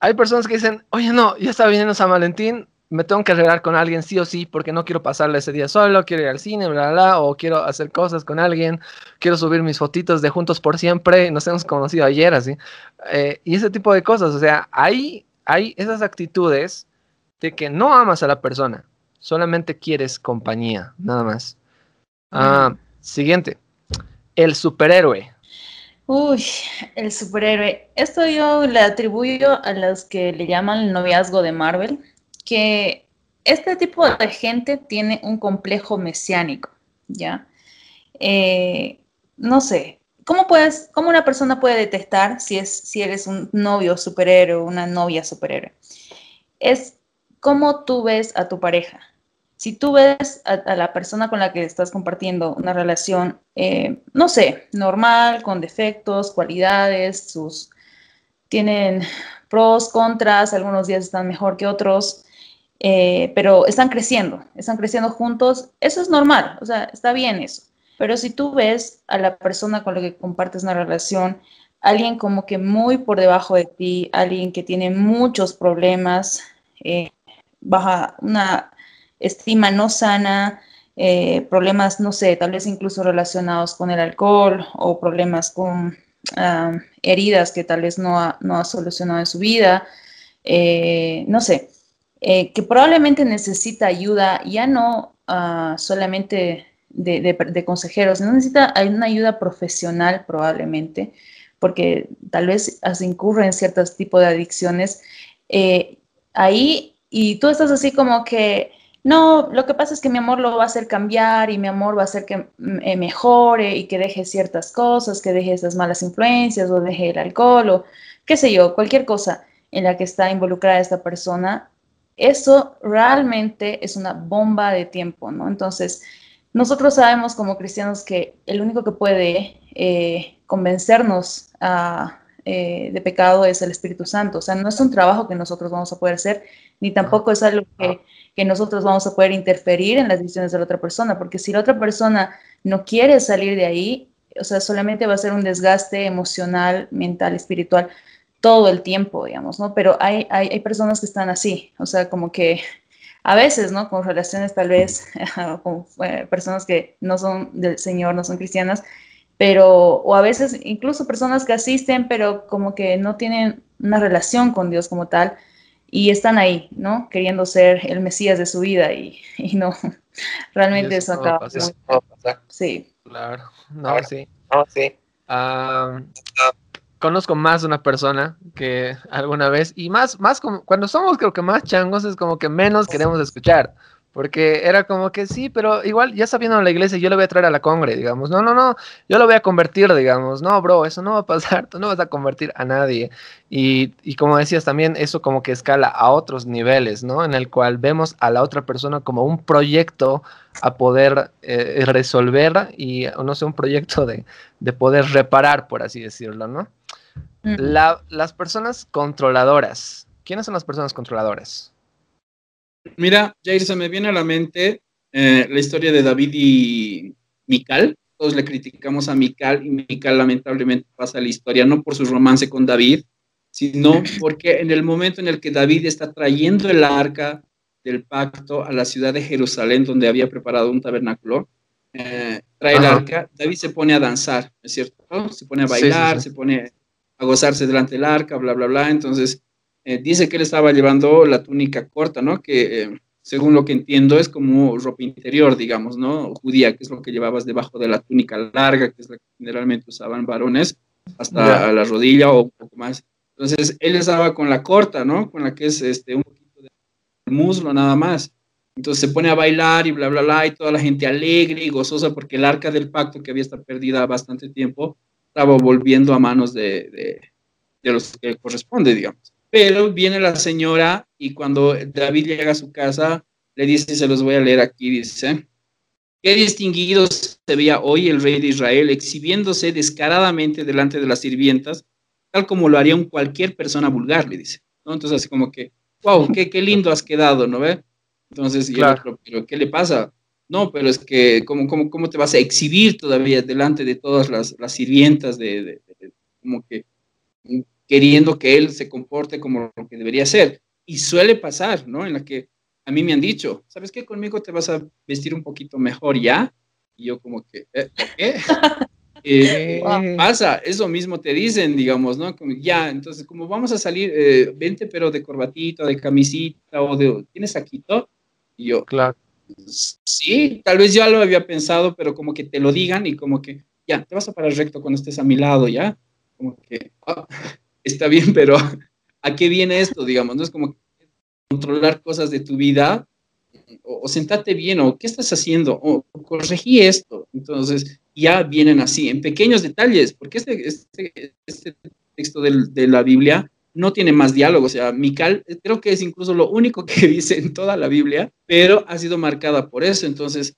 hay personas que dicen, oye, no, ya está viniendo San Valentín, me tengo que arreglar con alguien sí o sí, porque no quiero pasarle ese día solo, quiero ir al cine, bla, bla, bla, o quiero hacer cosas con alguien, quiero subir mis fotitos de juntos por siempre, nos hemos conocido ayer, así. Eh, y ese tipo de cosas, o sea, hay, hay esas actitudes de que no amas a la persona, solamente quieres compañía, nada más. Ah, siguiente, el superhéroe. Uy, el superhéroe. Esto yo le atribuyo a los que le llaman el noviazgo de Marvel, que este tipo de gente tiene un complejo mesiánico, ¿ya? Eh, no sé, ¿cómo, puedes, ¿cómo una persona puede detectar si, es, si eres un novio superhéroe o una novia superhéroe? Es cómo tú ves a tu pareja, si tú ves a, la persona con la que estás compartiendo una relación, eh, no sé, normal, con defectos, cualidades, sus tienen pros, contras, algunos días están mejor que otros, eh, pero están creciendo, están creciendo juntos, eso es normal, o sea, está bien eso. Pero si tú ves a la persona con la que compartes una relación, alguien como que muy por debajo de ti, alguien que tiene muchos problemas, eh, baja una estima no sana, eh, problemas, no sé, tal vez incluso relacionados con el alcohol o problemas con heridas que tal vez no ha, no ha solucionado en su vida, eh, no sé, que probablemente necesita ayuda, ya no ah, solamente de, consejeros, necesita una ayuda profesional probablemente, porque tal vez incurre en ciertos tipos de adicciones, eh, ahí y tú estás así como que, no, lo que pasa es que mi amor lo va a hacer cambiar y mi amor va a hacer que eh, mejore y que deje ciertas cosas, que deje esas malas influencias o deje el alcohol o qué sé yo, cualquier cosa en la que está involucrada esta persona, eso realmente es una bomba de tiempo, ¿no? Entonces, nosotros sabemos como cristianos que el único que puede eh, convencernos eh, de pecado es el Espíritu Santo. O sea, no es un trabajo que nosotros vamos a poder hacer, ni tampoco es algo que, que, nosotros vamos a poder interferir en las decisiones de la otra persona, porque si la otra persona no quiere salir de ahí, o sea, solamente va a ser un desgaste emocional, mental, espiritual todo el tiempo, digamos, ¿no? Pero hay, hay, hay personas que están así, o sea, como que a veces, ¿no? Con relaciones tal vez con eh, personas que no son del Señor, no son cristianas, pero, o a veces incluso personas que asisten, pero como que no tienen una relación con Dios como tal y están ahí, ¿no? Queriendo ser el Mesías de su vida y, y no, realmente eso, eso acaba. Sí. Claro, no, sí. No, sí. Uh, conozco más de una persona que alguna vez, y más, más como, cuando somos creo que más changos es como que menos queremos escuchar, porque era como que sí, pero igual ya sabiendo la iglesia yo lo voy a traer a la congre, digamos, no, no, no, yo lo voy a convertir, digamos, no, bro, eso no va a pasar, tú no vas a convertir a nadie. Y, y como decías también, eso como que escala a otros niveles, ¿no? En el cual vemos a la otra persona como un proyecto a poder eh, resolver y, no sé, un proyecto de, de poder reparar, por así decirlo, ¿no? La, las personas controladoras. ¿Quiénes son las personas controladoras? Mira, Jair, se me viene a la mente eh, la historia de David y Mical. Todos le criticamos a Mical y Mical lamentablemente pasa la historia no por su romance con David, sino porque en el momento en el que David está trayendo el arca del pacto a la ciudad de Jerusalén, donde había preparado un tabernáculo, eh, trae el arca, David se pone a danzar, ¿es cierto? Se pone a bailar, se pone a gozarse delante del arca, bla, bla, bla. Entonces, eh, dice que él estaba llevando la túnica corta, ¿no? Que eh, según lo que entiendo es como ropa interior, digamos, ¿no? Judía, que es lo que llevabas debajo de la túnica larga, que es la que generalmente usaban varones, hasta la rodilla o un poco más. Entonces, él estaba con la corta, ¿no? Con la que es este, un poquito de muslo nada más. Entonces se pone a bailar y bla, bla, bla, y toda la gente alegre y gozosa porque el arca del pacto que había estado perdida bastante tiempo estaba volviendo a manos de, de, los que corresponde, digamos. Pero viene la señora y cuando David llega a su casa, le dice, se los voy a leer aquí, dice, qué distinguido se veía hoy el rey de Israel exhibiéndose descaradamente delante de las sirvientas, tal como lo haría un cualquier persona vulgar, le dice. ¿no? Entonces, así como que, wow, qué, qué lindo has quedado, ¿no ve? Entonces, claro. pero ¿qué le pasa? No, pero es que, ¿cómo, cómo, cómo te vas a exhibir todavía delante de todas las, las sirvientas, de, como que queriendo que él se comporte como lo que debería ser? Y suele pasar, ¿no? En la que a mí me han dicho, ¿sabes qué? Conmigo te vas a vestir un poquito mejor ya. Y yo como que, ¿eh? ¿qué? Eh, pasa, eso mismo te dicen, digamos, ¿no? Como, ya, entonces, como vamos a salir, eh, vente, pero de corbatita, de camisita o de, ¿tienes saquito? Y yo, claro sí, tal vez ya lo había pensado, pero como que te lo digan y como que, ya, te vas a parar recto cuando estés a mi lado, ¿ya? Como que, ah, está bien, pero ¿a qué viene esto, digamos? No es como controlar cosas de tu vida o, o bien o qué estás haciendo o, corregí esto. Entonces, ya vienen así, en pequeños detalles, porque este, este, este texto de la Biblia no tiene más diálogo. O sea, Mical creo que es incluso lo único que dice en toda la Biblia, pero ha sido marcada por eso. Entonces,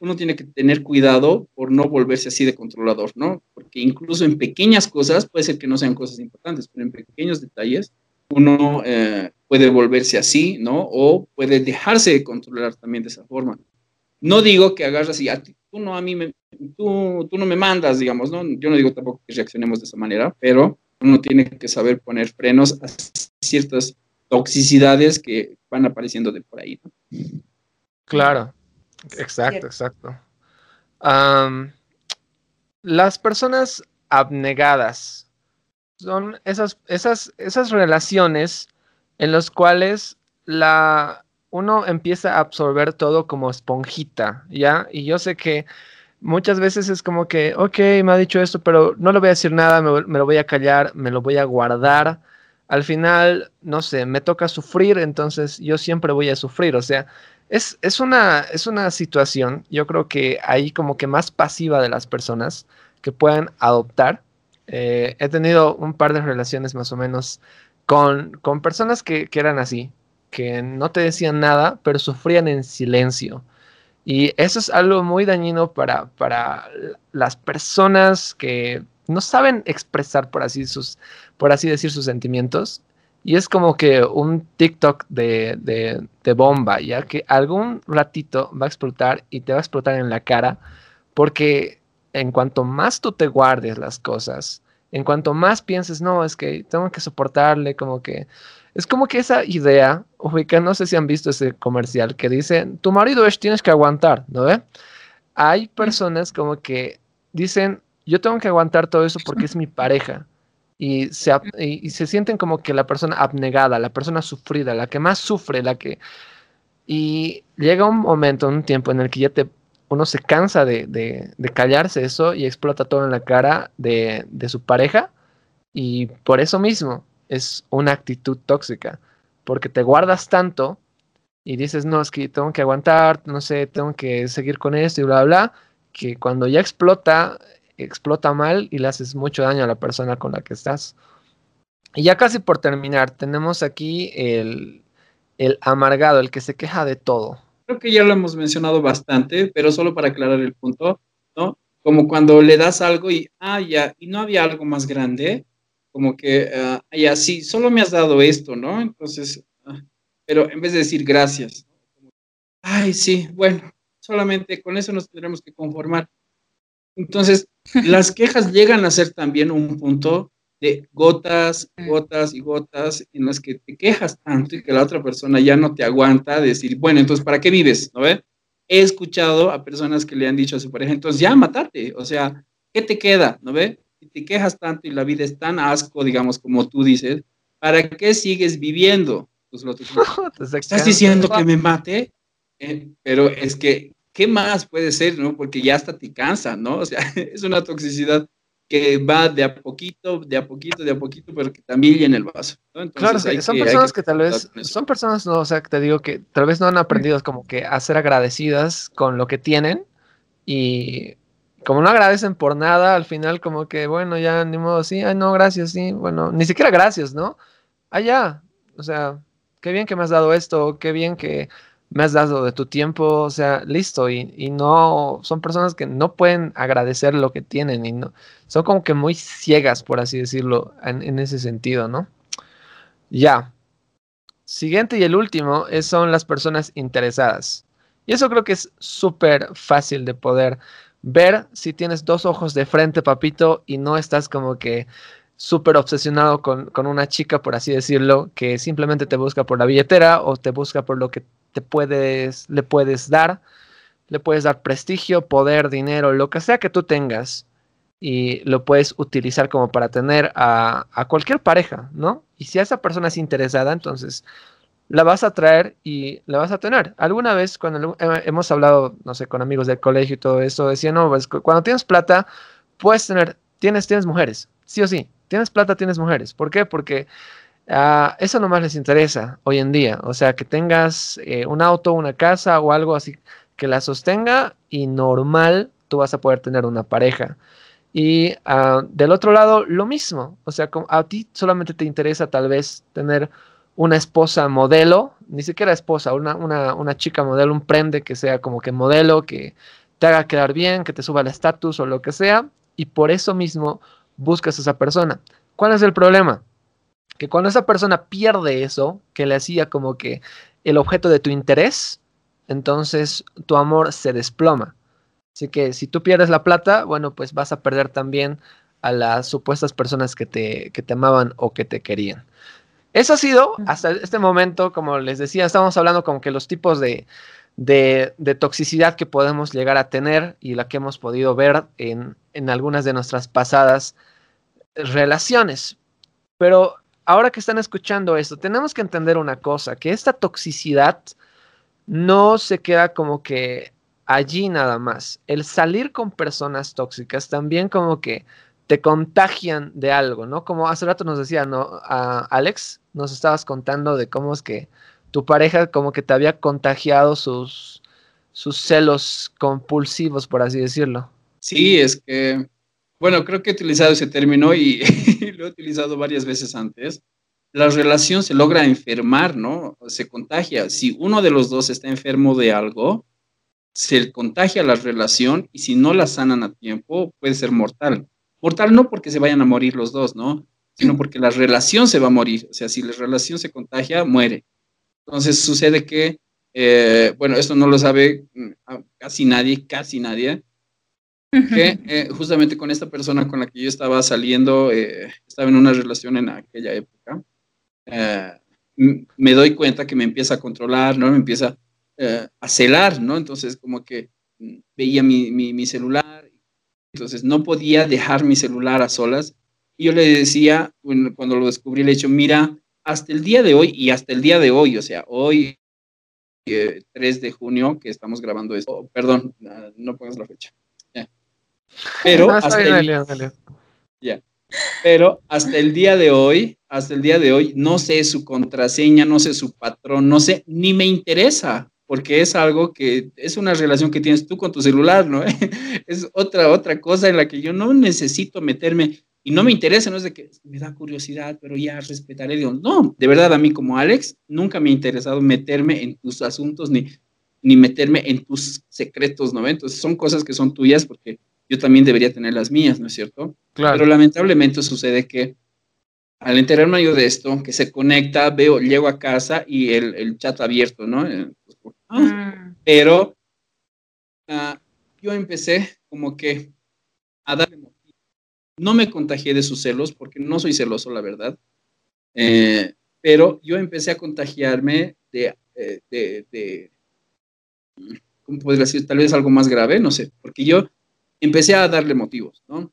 uno tiene que tener cuidado por no volverse así de controlador, ¿no? Porque incluso en pequeñas cosas, puede ser que no sean cosas importantes, pero en pequeños detalles, uno eh, puede volverse así, ¿no? O puede dejarse de controlar también de esa forma. No digo que agarras y a ti, tú no a mí tú, tú no me mandas, digamos, ¿no? Yo no digo tampoco que reaccionemos de esa manera, pero uno tiene que saber poner frenos a ciertas toxicidades que van apareciendo de por ahí. Claro, exacto, exacto. las personas abnegadas son esas, esas, esas relaciones en las cuales la, uno empieza a absorber todo como esponjita, ¿ya? Y yo sé que muchas veces es como que, ok, me ha dicho esto, pero no le voy a decir nada, me, lo voy a callar, me lo voy a guardar. Al final, no sé, me toca sufrir, entonces yo siempre voy a sufrir. O sea, es, es, una, es una situación, yo creo que ahí como que más pasiva de las personas que puedan adoptar. Eh, he tenido un par de relaciones más o menos con, con personas que, que eran así, que no te decían nada, pero sufrían en silencio. Y eso es algo muy dañino para, para las personas que no saben expresar, por así, sus, por así decir, sus sentimientos. Y es como que un TikTok de, de, de, bomba, ya que algún ratito va a explotar y te va a explotar en la cara, porque en cuanto más tú te guardes las cosas, en cuanto más pienses, no, es que tengo que soportarle, como que es como que esa idea, ubica, no sé si han visto ese comercial que dice, tu marido es, tienes que aguantar, ¿no ve? Hay personas como que dicen, yo tengo que aguantar todo eso porque es mi pareja. Y se, y, se sienten como que la persona abnegada, la persona sufrida, la que más sufre, la que... Y llega un momento, un tiempo en el que ya te, uno se cansa de, de, de callarse eso y explota todo en la cara de, de su pareja. Y por eso mismo, es una actitud tóxica, porque te guardas tanto y dices, no, es que tengo que aguantar, no sé, tengo que seguir con esto y bla, bla, que cuando ya explota, explota mal y le haces mucho daño a la persona con la que estás. Y ya casi por terminar, tenemos aquí el, el amargado, el que se queja de todo. Creo que ya lo hemos mencionado bastante, pero solo para aclarar el punto, ¿no? Como cuando le das algo y, ah, ya, y no había algo más grande, como que, uh, ya sí, solo me has dado esto, ¿no? Entonces, ah, pero en vez de decir gracias, ay, sí, bueno, solamente con eso nos tendremos que conformar. Entonces, las quejas llegan a ser también un punto de gotas, gotas y gotas en las que te quejas tanto y que la otra persona ya no te aguanta decir, bueno, entonces, ¿para qué vives? ¿No ve? He escuchado a personas que le han dicho a su pareja, entonces ya matate, o sea, ¿qué te queda? ¿No ve? si te quejas tanto y la vida es tan asco, digamos, como tú dices, ¿para qué sigues viviendo? Pues lo ¿Estás diciendo que me mate? Eh, pero es que, ¿qué más puede ser, no? Porque ya hasta te cansa, ¿no? O sea, es una toxicidad que va de a poquito, de a poquito, de a poquito, pero que también llena el vaso. claro, son personas que, tal vez, son personas, no, o sea, que te digo que tal vez no han aprendido como que a ser agradecidas con lo que tienen y como no agradecen por nada, al final como que, bueno, ya ni modo, sí, ay, no, gracias, sí, bueno, ni siquiera gracias, ¿no? Ah, ya, o sea, qué bien que me has dado esto, qué bien que me has dado de tu tiempo, o sea, listo, y, y no, son personas que no pueden agradecer lo que tienen y no, son como que muy ciegas, por así decirlo, en, ese sentido, ¿no? Ya. Siguiente y el último es, son las personas interesadas. Y eso creo que es súper fácil de poder ver si tienes dos ojos de frente, papito, y no estás como que súper obsesionado con, una chica, por así decirlo, que simplemente te busca por la billetera o te busca por lo que te puedes, le puedes dar. Le puedes dar prestigio, poder, dinero, lo que sea que tú tengas. Y lo puedes utilizar como para tener a, a cualquier pareja, ¿no? Y si esa persona es interesada, entonces la vas a traer y la vas a tener. Alguna vez cuando hemos hablado, no sé, con amigos del colegio y todo eso, decían, no, pues cuando tienes plata, puedes tener, tienes, tienes mujeres, sí o sí, tienes plata, tienes mujeres. ¿Por qué? Porque uh, eso nomás les interesa hoy en día. O sea, que tengas eh, un auto, una casa o algo así que la sostenga y normal tú vas a poder tener una pareja. Y uh, del otro lado, lo mismo. O sea, a ti solamente te interesa tal vez tener una esposa modelo, ni siquiera esposa, una, una, una chica modelo, un prende que sea como que modelo, que te haga quedar bien, que te suba el estatus o lo que sea, y por eso mismo buscas a esa persona. ¿Cuál es el problema? Que cuando esa persona pierde eso, que le hacía como que el objeto de tu interés, entonces tu amor se desploma. Así que si tú pierdes la plata, bueno, pues vas a perder también a las supuestas personas que te, que te amaban o que te querían. Eso ha sido hasta este momento, como les decía, estamos hablando como que los tipos de, de, toxicidad que podemos llegar a tener y la que hemos podido ver en, en algunas de nuestras pasadas relaciones. Pero ahora que están escuchando esto, tenemos que entender una cosa, que esta toxicidad no se queda como que allí nada más. El salir con personas tóxicas también como que te contagian de algo, ¿no? Como hace rato nos decía, ¿no? Alex, nos estabas contando de cómo es que tu pareja como que te había contagiado sus, sus celos compulsivos, por así decirlo. Sí, es que, bueno, creo que he utilizado ese término y lo he utilizado varias veces antes. La relación se logra enfermar, ¿no? Se contagia. Si uno de los dos está enfermo de algo, se contagia la relación y si no la sanan a tiempo, puede ser mortal. Mortal no porque se vayan a morir los dos, ¿no? Sino porque la relación se va a morir. O sea, si la relación se contagia, muere. Entonces sucede que, eh, bueno, esto no lo sabe mm, casi nadie, casi nadie, que eh, justamente con esta persona con la que yo estaba saliendo, eh, estaba en una relación en aquella época, me doy cuenta que me empieza a controlar, ¿no? Me empieza a celar, ¿no? Entonces como que mm, veía mi, mi, mi celular, entonces no podía dejar mi celular a solas. Y yo le decía, cuando lo descubrí, le he dicho, mira, hasta el día de hoy y hasta el día de hoy, o sea, hoy 3 eh, de junio que estamos grabando esto, perdón, no pongas la fecha. Pero hasta el, Pero hasta el día de hoy, hasta el día de hoy, no sé su contraseña, no sé su patrón, no sé, ni me interesa, porque es algo que es una relación que tienes tú con tu celular, ¿no? es otra, otra cosa en la que yo no necesito meterme y no me interesa, no es de que me da curiosidad, pero ya respetaré. Digo, no, de verdad a mí como Alex, nunca me ha interesado meterme en tus asuntos ni, ni meterme en tus secretos, ¿no? Entonces son cosas que son tuyas porque yo también debería tener las mías, ¿no es cierto? Claro. Pero lamentablemente sucede que al enterarme yo de esto, que se conecta, veo, llego a casa y el, el chat abierto, ¿no? Eh, pues, ah, mm. Pero uh, yo empecé como que a darle no me contagié de sus celos porque no soy celoso, la verdad. Eh, pero yo empecé a contagiarme de, eh, de, de, ¿cómo podría decir? Tal vez algo más grave, no sé, porque yo empecé a darle motivos, ¿no?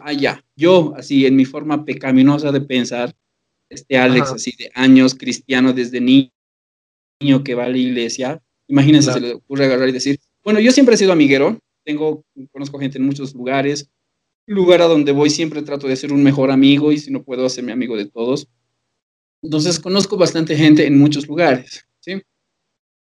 Ah, ya, yo así en mi forma pecaminosa de pensar, este Alex así de años cristiano desde niño que va a la iglesia, imagínense, se le ocurre agarrar y decir, bueno, yo siempre he sido amiguero, tengo, conozco gente en muchos lugares, lugar a donde voy siempre trato de ser un mejor amigo y si no puedo hacerme amigo de todos. Entonces conozco bastante gente en muchos lugares, ¿sí?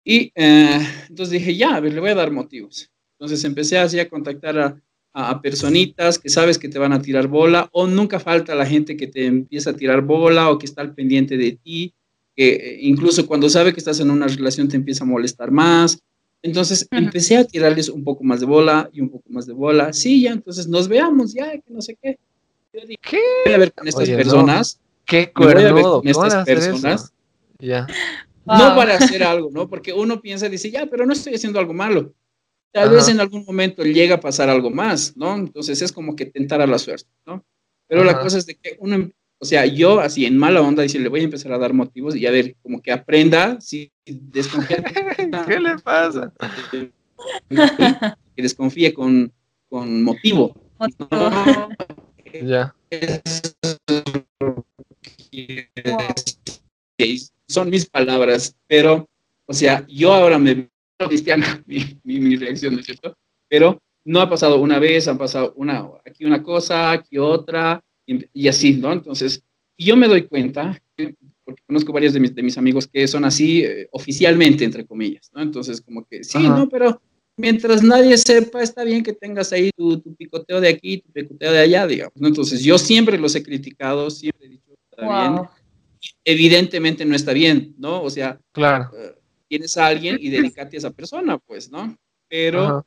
Y eh, entonces dije, ya, a ver, le voy a dar motivos. Entonces empecé así a contactar a, a, personitas que sabes que te van a tirar bola o nunca falta la gente que te empieza a tirar bola o que está al pendiente de ti, que eh, incluso cuando sabe que estás en una relación te empieza a molestar más entonces empecé a tirarles un poco más de bola y un poco más de bola. Sí, ya, entonces nos veamos, ya, que no sé qué. Yo dije, ¿Qué? Voy a ver con estas personas. ¿Qué cuernudo? con estas personas. Ya. No para hacer algo, ¿no? Porque uno piensa, dice, ya, pero no estoy haciendo algo malo. Tal vez en algún momento llega a pasar algo más, ¿no? Entonces es como que tentar a la suerte, ¿no? Pero la cosa es de que uno o sea, yo así en mala onda, dice, le voy a empezar a dar motivos y a ver, como que aprenda, si desconfía. ¿Qué le pasa? Que desconfíe con, con motivo. Ya. Son mis palabras, pero, o sea, yo ahora me cristiana mi, mi, mi reacción, ¿no es cierto? Pero no ha pasado una vez, han pasado una, aquí una cosa, aquí otra, y, así, ¿no? Entonces, yo me doy cuenta, porque conozco varios de mis, de mis amigos que son así eh, oficialmente, entre comillas, ¿no? Entonces, como que, sí, ¿no? Pero mientras nadie sepa, está bien que tengas ahí tu, tu, picoteo de aquí, tu picoteo de allá, digamos, ¿no? Entonces, yo siempre los he criticado, siempre he dicho, está bien. Evidentemente no está bien, ¿no? O sea, claro. Eh, tienes a alguien y dedícate a esa persona, pues, ¿no? Pero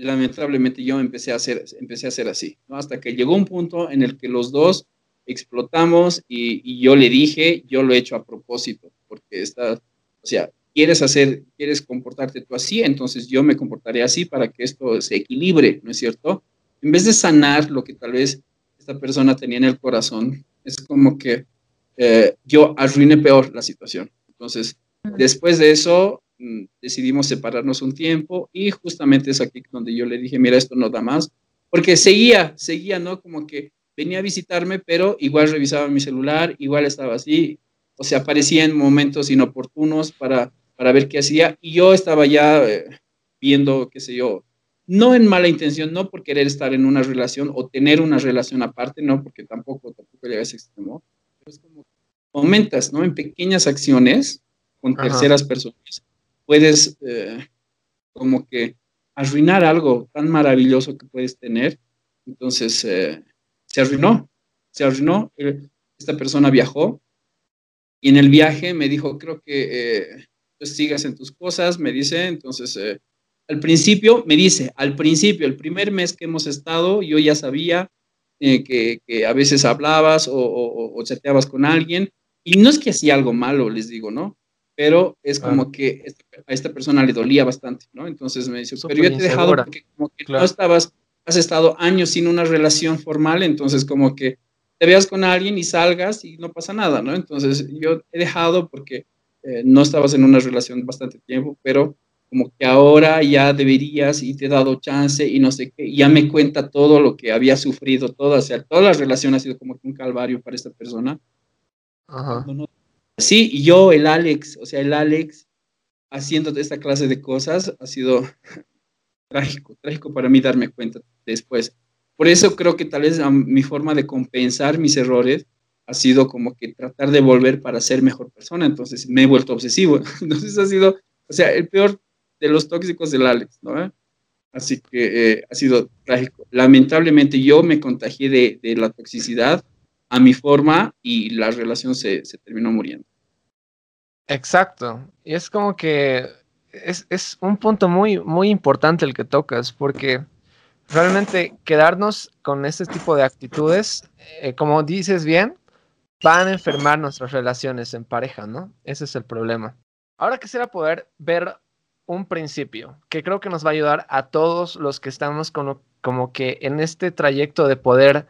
lamentablemente yo empecé a hacer, empecé a hacer así, ¿no? Hasta que llegó un punto en el que los dos explotamos y, yo le dije, yo lo he hecho a propósito, porque está, o sea, quieres hacer, quieres comportarte tú así, entonces yo me comportaré así para que esto se equilibre, ¿no es cierto? En vez de sanar lo que tal vez esta persona tenía en el corazón, es como que eh, yo arruiné peor la situación. Entonces, después de eso, mm, decidimos separarnos un tiempo y justamente es aquí donde yo le dije, mira, esto no da más, porque seguía, seguía, ¿no? Como que venía a visitarme, pero igual revisaba mi celular, igual estaba así, o sea, aparecía en momentos inoportunos para, para ver qué hacía y yo estaba ya eh, viendo, qué sé yo, no en mala intención, no por querer estar en una relación o tener una relación aparte, no, porque tampoco, tampoco llega a ese extremo, pero es como aumentas, ¿no? En pequeñas acciones con terceras personas, puedes eh, como que arruinar algo tan maravilloso que puedes tener. Entonces, eh, se arruinó, se arruinó. Esta persona viajó y en el viaje me dijo, creo que pues sigas en tus cosas, me dice, entonces al principio, me dice, al principio, el primer mes que hemos estado, yo ya sabía eh, que, a veces hablabas o, chateabas con alguien, y no es que hacía algo malo, les digo, ¿no? Pero es como que a esta persona le dolía bastante, ¿no? Entonces me dice, pero yo te he dejado porque como que no estabas, has estado años sin una relación formal, entonces como que te veas con alguien y salgas y no pasa nada, ¿no? Entonces yo he dejado porque eh, no estabas en una relación bastante tiempo, pero como que ahora ya deberías y te he dado chance y no sé qué, ya me cuenta todo lo que había sufrido, todo, o sea, toda la relación ha sido como un calvario para esta persona. Ajá. Sí, yo, el Alex, o sea, el Alex haciendo esta clase de cosas ha sido trágico, trágico para mí darme cuenta después. Por eso creo que tal vez mi forma de compensar mis errores ha sido como que tratar de volver para ser mejor persona, entonces me he vuelto obsesivo. Entonces ha sido, o sea, el peor de los tóxicos del Alex, ¿no? Así que eh, ha sido trágico. Lamentablemente yo me contagié de, la toxicidad a mi forma y la relación se, se, terminó muriendo. Exacto. Y es como que es, es, un punto muy, muy importante el que tocas, porque realmente quedarnos con este tipo de actitudes, eh, como dices bien, van a enfermar nuestras relaciones en pareja, ¿no? Ese es el problema. Ahora quisiera poder ver un principio que creo que nos va a ayudar a todos los que estamos como, como que en este trayecto de poder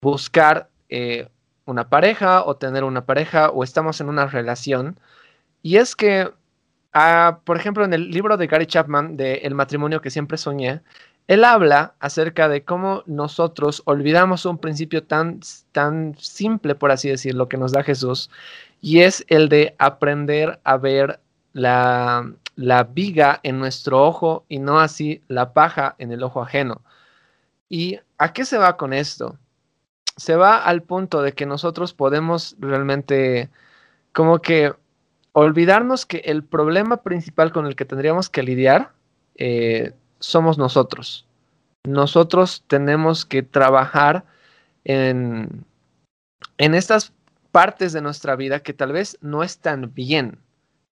buscar eh, una pareja o tener una pareja o estamos en una relación. Y es que, ah, por ejemplo, en el libro de Gary Chapman de El matrimonio que siempre soñé, él habla acerca de cómo nosotros olvidamos un principio tan, tan simple, por así decirlo, que nos da Jesús, y es el de aprender a ver la, la viga en nuestro ojo y no así la paja en el ojo ajeno. ¿Y a qué se va con esto? Se va al punto de que nosotros podemos realmente como que olvidarnos que el problema principal con el que tendríamos que lidiar eh, somos nosotros. Nosotros tenemos que trabajar en, en estas partes de nuestra vida que tal vez no están bien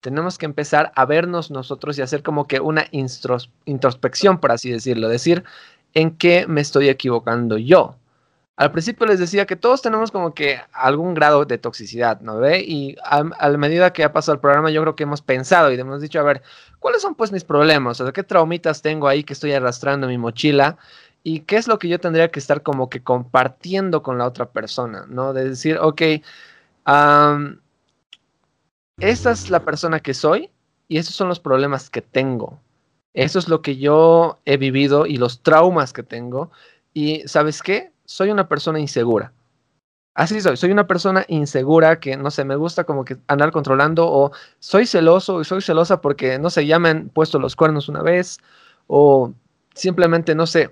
tenemos que empezar a vernos nosotros y hacer como que una introspección, por así decirlo, decir en qué me estoy equivocando yo. Al principio les decía que todos tenemos como que algún grado de toxicidad, ¿no ve? Y a, la medida que ha pasado el programa, yo creo que hemos pensado y hemos dicho, a ver, ¿cuáles son pues mis problemas? O sea, ¿qué traumitas tengo ahí que estoy arrastrando en mi mochila? ¿Y qué es lo que yo tendría que estar como que compartiendo con la otra persona, ¿no? De decir, ok, esta es la persona que soy y esos son los problemas que tengo. Eso es lo que yo he vivido y los traumas que tengo. Y sabes qué? Soy una persona insegura. Así soy, soy una persona insegura que, no sé, me gusta como que andar controlando o soy celoso y soy celosa porque, no sé, ya me han puesto los cuernos una vez o simplemente, no sé,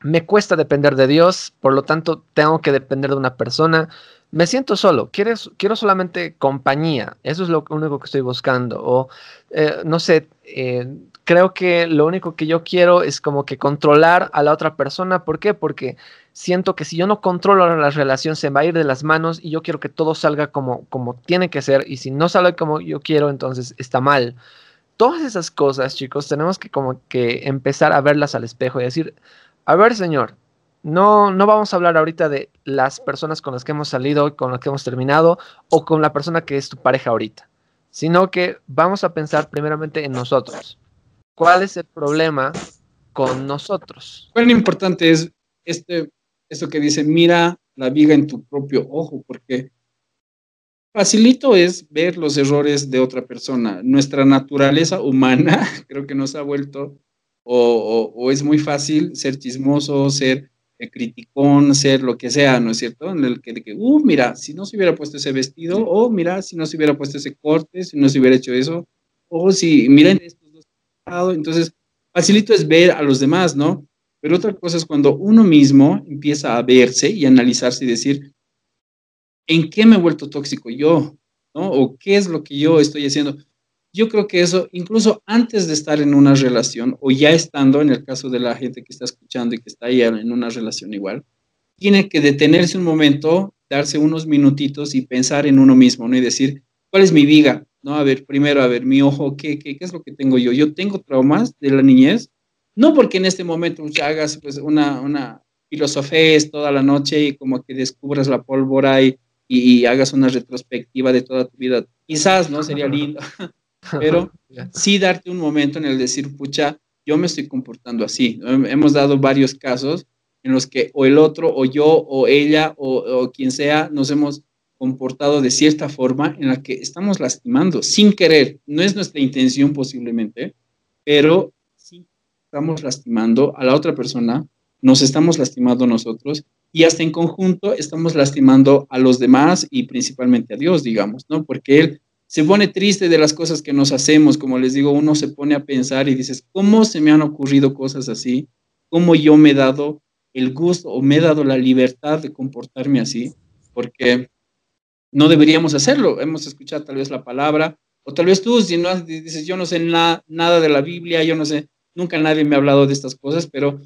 me cuesta depender de Dios, por lo tanto tengo que depender de una persona me siento solo, quiero, quiero solamente compañía, eso es lo único que estoy buscando. O, eh, no sé, eh, creo que lo único que yo quiero es como que controlar a la otra persona. ¿Por qué? Porque siento que si yo no controlo la relación se va a ir de las manos y yo quiero que todo salga como, como tiene que ser. Y si no sale como yo quiero, entonces está mal. Todas esas cosas, chicos, tenemos que como que empezar a verlas al espejo y decir, a ver, señor, no, no vamos a hablar ahorita de las personas con las que hemos salido, con las que hemos terminado, o con la persona que es tu pareja ahorita, sino que vamos a pensar primeramente en nosotros. ¿Cuál es el problema con nosotros? Bueno, importante es este, esto que dice, mira la viga en tu propio ojo, porque facilito es ver los errores de otra persona. Nuestra naturaleza humana creo que nos ha vuelto, o, es muy fácil ser chismoso, ser eh, criticón, ser lo que sea, ¿no es cierto? En el que, de uh, mira, si no se hubiera puesto ese vestido, o mira, si no se hubiera puesto ese corte, si no se hubiera hecho eso, o si, miren estos dos. Entonces, facilito es ver a los demás, ¿no? Pero otra cosa es cuando uno mismo empieza a verse y analizarse y decir, ¿en qué me he vuelto tóxico yo? ¿No? ¿O qué es lo que yo estoy haciendo? Yo creo que eso, incluso antes de estar en una relación o ya estando, en el caso de la gente que está escuchando y que está ahí en una relación igual, tiene que detenerse un momento, darse unos minutitos y pensar en uno mismo, ¿no? Y decir, ¿cuál es mi viga? ¿No? A ver, primero, a ver, mi ojo, ¿qué, qué, qué es lo que tengo yo? Yo tengo traumas de la niñez, no porque en este momento hagas pues, una, una filosofía toda la noche y como que descubras la pólvora y, y, hagas una retrospectiva de toda tu vida. Quizás, ¿no? Sería lindo. Pero sí darte un momento en el decir, pucha, yo me estoy comportando así. Hemos dado varios casos en los que o el otro, o yo, o ella, o, o quien sea, nos hemos comportado de cierta forma en la que estamos lastimando sin querer. No es nuestra intención posiblemente, pero estamos lastimando a la otra persona, nos estamos lastimando nosotros y hasta en conjunto estamos lastimando a los demás y principalmente a Dios, digamos, ¿no? Porque Él se pone triste de las cosas que nos hacemos, como les digo, uno se pone a pensar y dices, ¿cómo se me han ocurrido cosas así? ¿Cómo yo me he dado el gusto o me he dado la libertad de comportarme así? Porque no deberíamos hacerlo. Hemos escuchado tal vez la palabra, o tal vez tú, si no dices, yo no sé nada de la Biblia, yo no sé, Nunca nadie me ha hablado de estas cosas, pero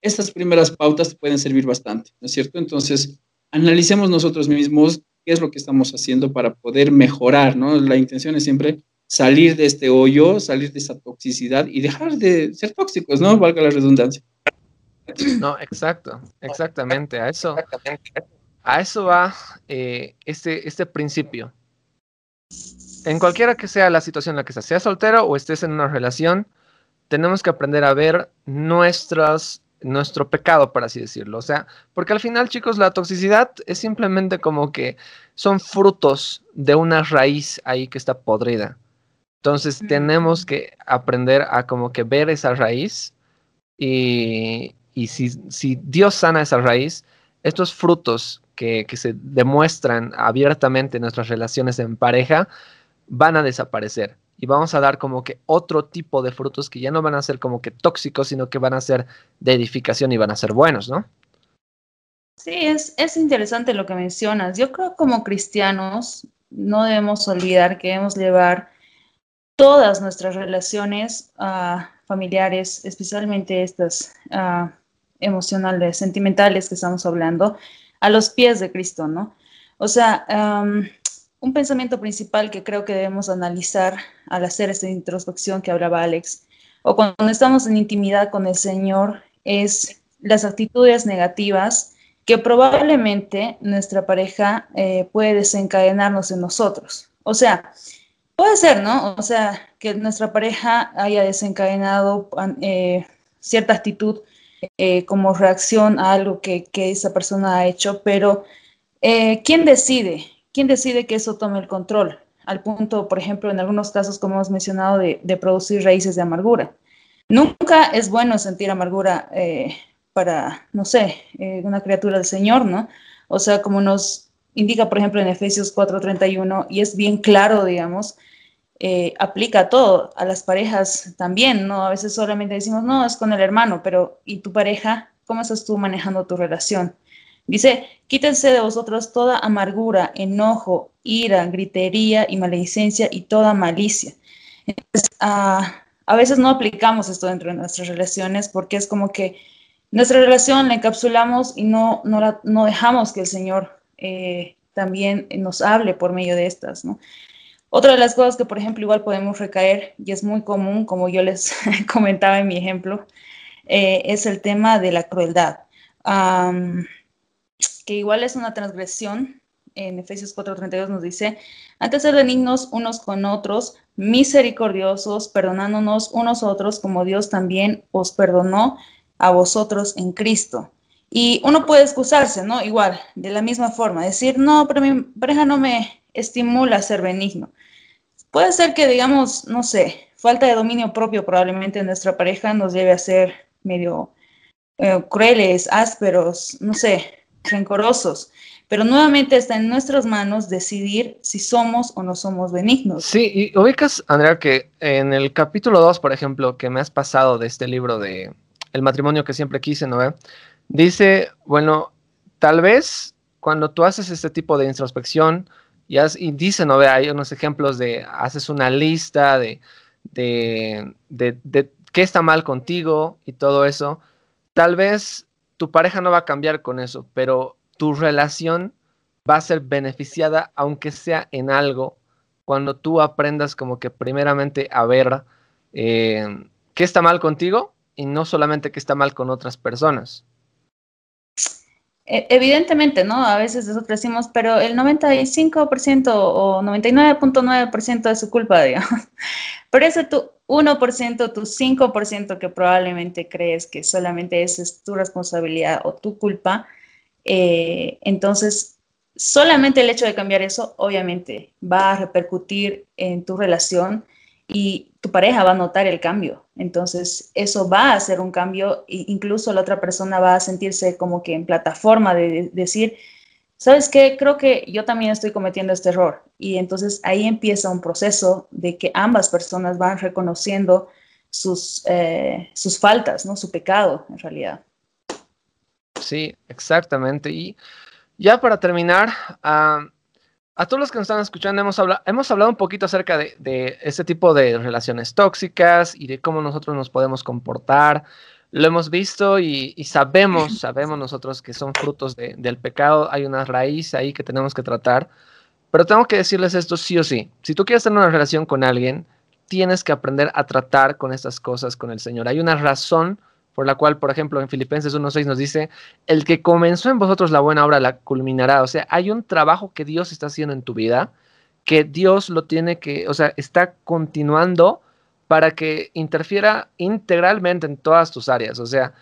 estas primeras pautas pueden servir bastante, ¿no es cierto? Entonces, analicemos nosotros mismos qué es lo que estamos haciendo para poder mejorar, ¿no? La intención es siempre salir de este hoyo, salir de esa toxicidad y dejar de ser tóxicos, ¿no? Valga la redundancia. No, exacto, exactamente, a eso, a eso va eh, este, este principio. En cualquiera que sea la situación en la que estés, seas soltero o estés en una relación, tenemos que aprender a ver nuestras, nuestro pecado, por así decirlo. O sea, porque al final, chicos, la toxicidad es simplemente como que son frutos de una raíz ahí que está podrida. Entonces tenemos que aprender a como que ver esa raíz y, y si, si, Dios sana esa raíz, estos frutos que, se demuestran abiertamente en nuestras relaciones en pareja van a desaparecer y vamos a dar como que otro tipo de frutos que ya no van a ser como que tóxicos, sino que van a ser de edificación y van a ser buenos, ¿no? Sí, es, es interesante lo que mencionas. Yo creo que como cristianos no debemos olvidar que debemos llevar todas nuestras relaciones familiares, especialmente estas uh, emocionales, sentimentales que estamos hablando, a los pies de Cristo, ¿no? O sea, un pensamiento principal que creo que debemos analizar al hacer esta introspección que hablaba Alex, o cuando estamos en intimidad con el Señor, es las actitudes negativas que probablemente nuestra pareja eh, puede desencadenarnos en nosotros. O sea, puede ser, ¿no? O sea, que nuestra pareja haya desencadenado eh, cierta actitud eh, como reacción a algo que, que, esa persona ha hecho, pero ¿quién decide? ¿quién decide que eso tome el control? Al punto, por ejemplo, en algunos casos, como hemos mencionado, de, producir raíces de amargura. Nunca es bueno sentir amargura eh, para, no sé, eh, una criatura del Señor, ¿no? O sea, como nos indica, por ejemplo, en Efesios 4:31, y es bien claro, digamos, eh, aplica a todo, a las parejas también, ¿no? A veces solamente decimos, no, es con el hermano, pero ¿y tu pareja? ¿Cómo estás tú manejando tu relación? Dice, quítense de vosotros toda amargura, enojo, ira, gritería y maledicencia y toda malicia. Ah, a veces no aplicamos esto dentro de nuestras relaciones porque es como que nuestra relación la encapsulamos y no, no, dejamos que el Señor eh, también nos hable por medio de estas, Otra de las cosas que, por ejemplo, igual podemos recaer, y es muy común, como yo les comentaba en mi ejemplo, eh, es el tema de la crueldad que igual es una transgresión en Efesios 4:32 nos dice, antes de ser benignos unos con otros, misericordiosos, perdonándonos unos a otros como Dios también os perdonó a vosotros en Cristo. Y uno puede excusarse, ¿no? Igual, de la misma forma, decir, no, pero mi pareja no me estimula a ser benigno. Puede ser que, digamos, no sé, falta de dominio propio probablemente en nuestra pareja nos lleve a ser medio eh, crueles, ásperos, no sé, rencorosos. Pero nuevamente está en nuestras manos decidir si somos o no somos benignos. Sí, y ubicas, Andrea, que en el capítulo 2, por ejemplo, que me has pasado de este libro de El matrimonio que siempre quise, ¿no? Dice, bueno, tal vez cuando tú haces este tipo de introspección, y, y dice, ¿no? Hay unos ejemplos de, haces una lista de, de, de, de qué está mal contigo y todo eso, tal vez tu pareja no va a cambiar con eso, pero tu relación va a ser beneficiada, aunque sea en algo, cuando tú aprendas como que primeramente a ver eh, qué está mal contigo y no solamente qué está mal con otras personas. E, evidentemente, ¿no? A veces nosotros decimos, pero el 95% o 99.9% es su culpa, digamos. Pero ese tu 1%, tu 5% que probablemente crees que solamente esa es tu responsabilidad o tu culpa, eh, entonces solamente el hecho de cambiar eso obviamente va a repercutir en tu relación y tu pareja va a notar el cambio. Entonces, eso va a hacer un cambio e incluso la otra persona va a sentirse como que en plataforma de, decir, ¿sabes qué? Creo que yo también estoy cometiendo este error. Y entonces ahí empieza un proceso de que ambas personas van reconociendo sus, eh, sus faltas, ¿no? Su pecado, en realidad. Sí, exactamente. Y ya para terminar, a todos los que nos están escuchando, hemos, hablado, hemos hablado un poquito acerca de, de este tipo de relaciones tóxicas y de cómo nosotros nos podemos comportar. Lo hemos visto y, y sabemos, sabemos nosotros que son frutos de, del pecado. Hay una raíz ahí que tenemos que tratar. Pero tengo que decirles esto sí o sí. Si tú quieres tener una relación con alguien, tienes que aprender a tratar con estas cosas con el Señor. Hay una razón por la cual, por ejemplo, en Filipenses 1.6 nos dice, el que comenzó en vosotros la buena obra la culminará. O sea, hay un trabajo que Dios está haciendo en tu vida, que Dios lo tiene que, o sea, está continuando para que interfiera integralmente en todas tus áreas. O sea,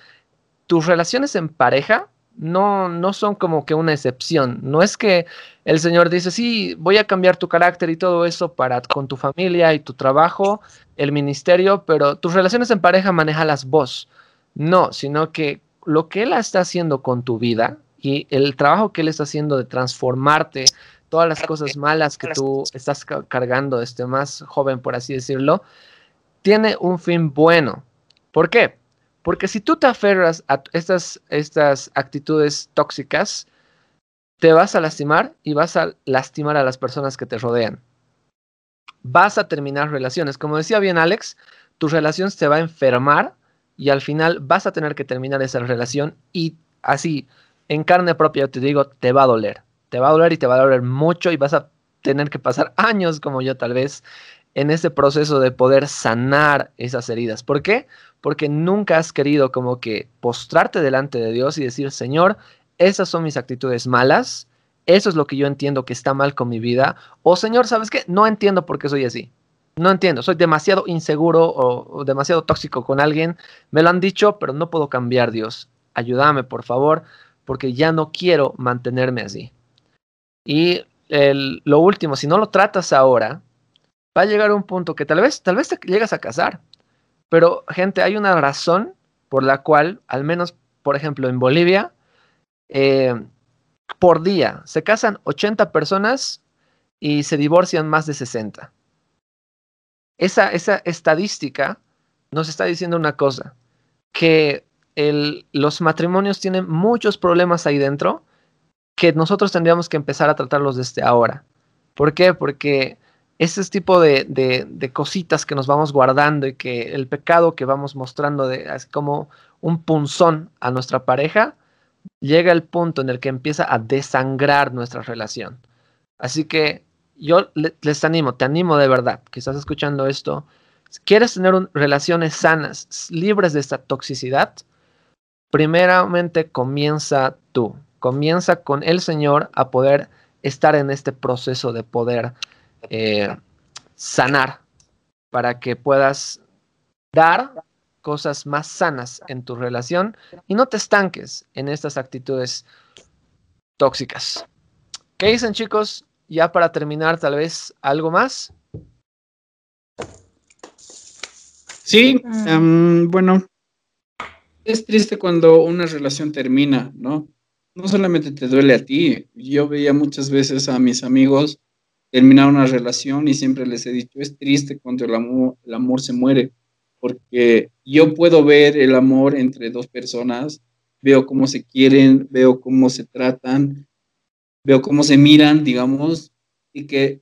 tus relaciones en pareja no, no son como que una excepción. No es que el Señor dice, sí, voy a cambiar tu carácter y todo eso para con tu familia y tu trabajo, el ministerio, pero tus relaciones en pareja manejalas vos. No, sino que lo que Él está haciendo con tu vida y el trabajo que Él está haciendo de transformarte, todas las cosas malas que tú estás cargando, este más joven, por así decirlo, tiene un fin bueno. ¿Por qué? Porque si tú te aferras a estas, estas actitudes tóxicas, te vas a lastimar y vas a lastimar a las personas que te rodean. Vas a terminar relaciones. Como decía bien Alex, tu relación se va a enfermar y al final vas a tener que terminar esa relación y así, en carne propia, te digo, te va a doler. Te va a doler y te va a doler mucho y vas a tener que pasar años como yo tal vez en ese proceso de poder sanar esas heridas. ¿Por qué? Porque nunca has querido como que postrarte delante de Dios y decir, Señor, esas son mis actitudes malas, eso es lo que yo entiendo que está mal con mi vida, o Señor, ¿sabes qué? No entiendo por qué soy así. No entiendo, soy demasiado inseguro o, demasiado tóxico con alguien. Me lo han dicho, pero no puedo cambiar, Dios. Ayúdame, por favor, porque ya no quiero mantenerme así. Y lo último, si no lo tratas ahora, va a llegar un punto que tal vez, tal vez te llegas a casar. Pero, gente, hay una razón por la cual, al menos, por ejemplo, en Bolivia, eh, por día se casan 80 personas y se divorcian más de 60 esa, esa estadística nos está diciendo una cosa, que los matrimonios tienen muchos problemas ahí dentro que nosotros tendríamos que empezar a tratarlos desde ahora. ¿Por qué? Porque ese tipo de, de, cositas que nos vamos guardando y que el pecado que vamos mostrando de, es como un punzón a nuestra pareja, llega el punto en el que empieza a desangrar nuestra relación. Así que yo les animo, te animo de verdad, que estás escuchando esto. ¿Quieres tener relaciones sanas, libres de esta toxicidad? Primeramente comienza tú, comienza con el Señor a poder estar en este proceso de poder eh, sanar para que puedas dar cosas más sanas en tu relación y no te estanques en estas actitudes tóxicas. ¿Qué dicen chicos? Ya para terminar, tal vez algo más. Sí, um, bueno, es triste cuando una relación termina, ¿no? No solamente te duele a ti, yo veía muchas veces a mis amigos terminar una relación y siempre les he dicho, es triste cuando el amor, el amor se muere, porque yo puedo ver el amor entre dos personas, veo cómo se quieren, veo cómo se tratan, veo cómo se miran, digamos, y que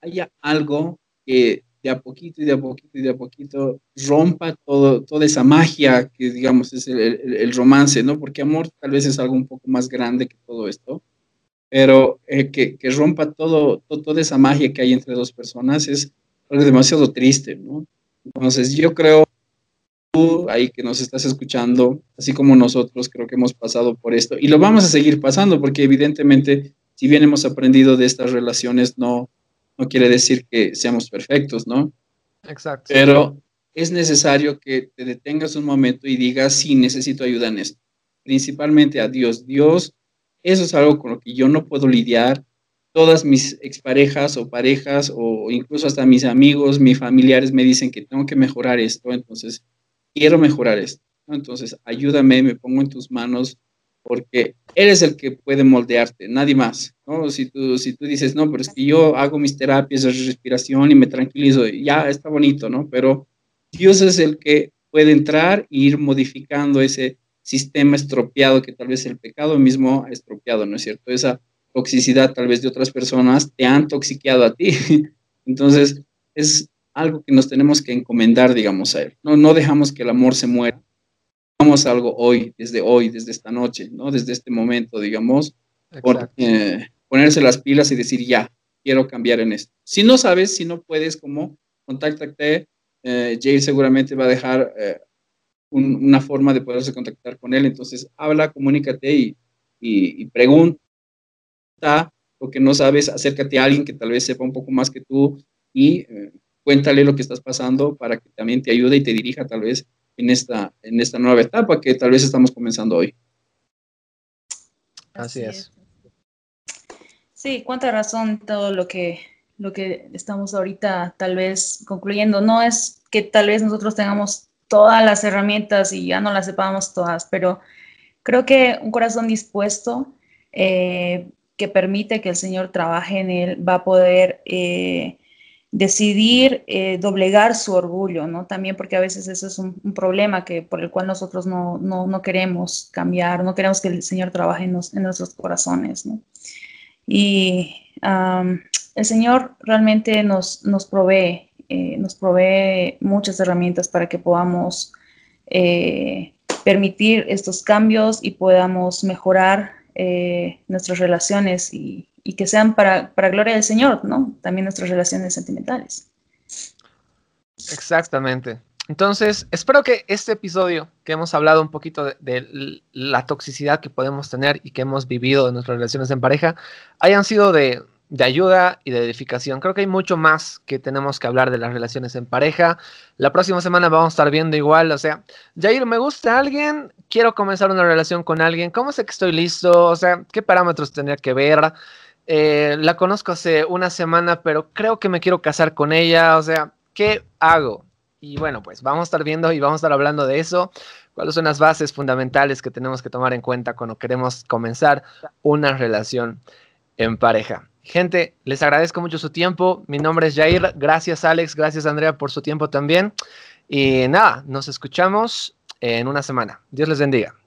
haya algo que de a poquito y de a poquito y de a poquito rompa todo, toda esa magia que, digamos, es el, romance, ¿no? Porque amor tal vez es algo un poco más grande que todo esto, pero eh, que, que, rompa todo, toda esa magia que hay entre dos personas es algo demasiado triste, ¿no? Entonces, yo creo, tú ahí que nos estás escuchando, así como nosotros, creo que hemos pasado por esto y lo vamos a seguir pasando porque evidentemente, si bien hemos aprendido de estas relaciones, no no quiere decir que seamos perfectos, ¿no? Exacto. Pero es necesario que te detengas un momento y digas, sí, necesito ayuda en esto. Principalmente a Dios. Dios, eso es algo con lo que yo no puedo lidiar. Todas mis exparejas o parejas o incluso hasta mis amigos, mis familiares me dicen que tengo que mejorar esto, entonces quiero mejorar esto. Entonces, ayúdame, me pongo en tus manos, porque eres el que puede moldearte, nadie más, ¿no? Si tú, si tú dices, no, pero es que yo hago mis terapias de respiración y me tranquilizo, ya está bonito, ¿no? Pero Dios es el que puede entrar e ir modificando ese sistema estropeado que tal vez el pecado mismo ha estropeado, ¿no es cierto? Esa toxicidad tal vez de otras personas te han toxiqueado a ti. Entonces, es algo que nos tenemos que encomendar, digamos, a Él. No, no dejamos que el amor se muera algo hoy, desde hoy, desde esta noche, ¿no? Desde este momento, digamos, por, eh, ponerse las pilas y decir, ya, quiero cambiar en esto. Si no sabes, si no puedes, como, contáctate. Eh, Jair seguramente va a dejar eh, una forma de poderse contactar con él. Entonces, habla, comunícate y, y, y pregunta lo que no sabes, acércate a alguien que tal vez sepa un poco más que tú y eh, cuéntale lo que estás pasando para que también te ayude y te dirija tal vez en esta, en esta nueva etapa que tal vez estamos comenzando hoy. Así, es. Sí, cuánta razón todo lo que, lo que estamos ahorita tal vez concluyendo. No es que tal vez nosotros tengamos todas las herramientas y ya no las sepamos todas, pero creo que un corazón dispuesto eh, que permite que el Señor trabaje en él va a poder eh, decidir eh, doblegar su orgullo, ¿no? También porque a veces eso es un, problema que, por el cual nosotros no, no, queremos cambiar, no queremos que el Señor trabaje en, nuestros corazones, ¿no? Y el Señor realmente nos, nos provee, eh, nos provee muchas herramientas para que podamos eh, permitir estos cambios y podamos mejorar nuestras relaciones y, y que sean para, para gloria del Señor, ¿no? También nuestras relaciones sentimentales. Exactamente. Entonces, espero que este episodio que hemos hablado un poquito de, la toxicidad que podemos tener y que hemos vivido en nuestras relaciones en pareja hayan sido de, de, ayuda y de edificación. Creo que hay mucho más que tenemos que hablar de las relaciones en pareja. La próxima semana vamos a estar viendo igual, o sea, Jair, me gusta alguien, quiero comenzar una relación con alguien, ¿cómo sé que estoy listo? O sea, ¿qué parámetros tendría que ver? Eh, la conozco hace una semana, pero creo que me quiero casar con ella, o sea, ¿qué hago? Y bueno, pues vamos a estar viendo y vamos a estar hablando de eso, cuáles son las bases fundamentales que tenemos que tomar en cuenta cuando queremos comenzar una relación en pareja. Gente, les agradezco mucho su tiempo. Mi nombre es Jair. Gracias Alex, gracias Andrea por su tiempo también. Y nada, nos escuchamos en una semana. Dios les bendiga.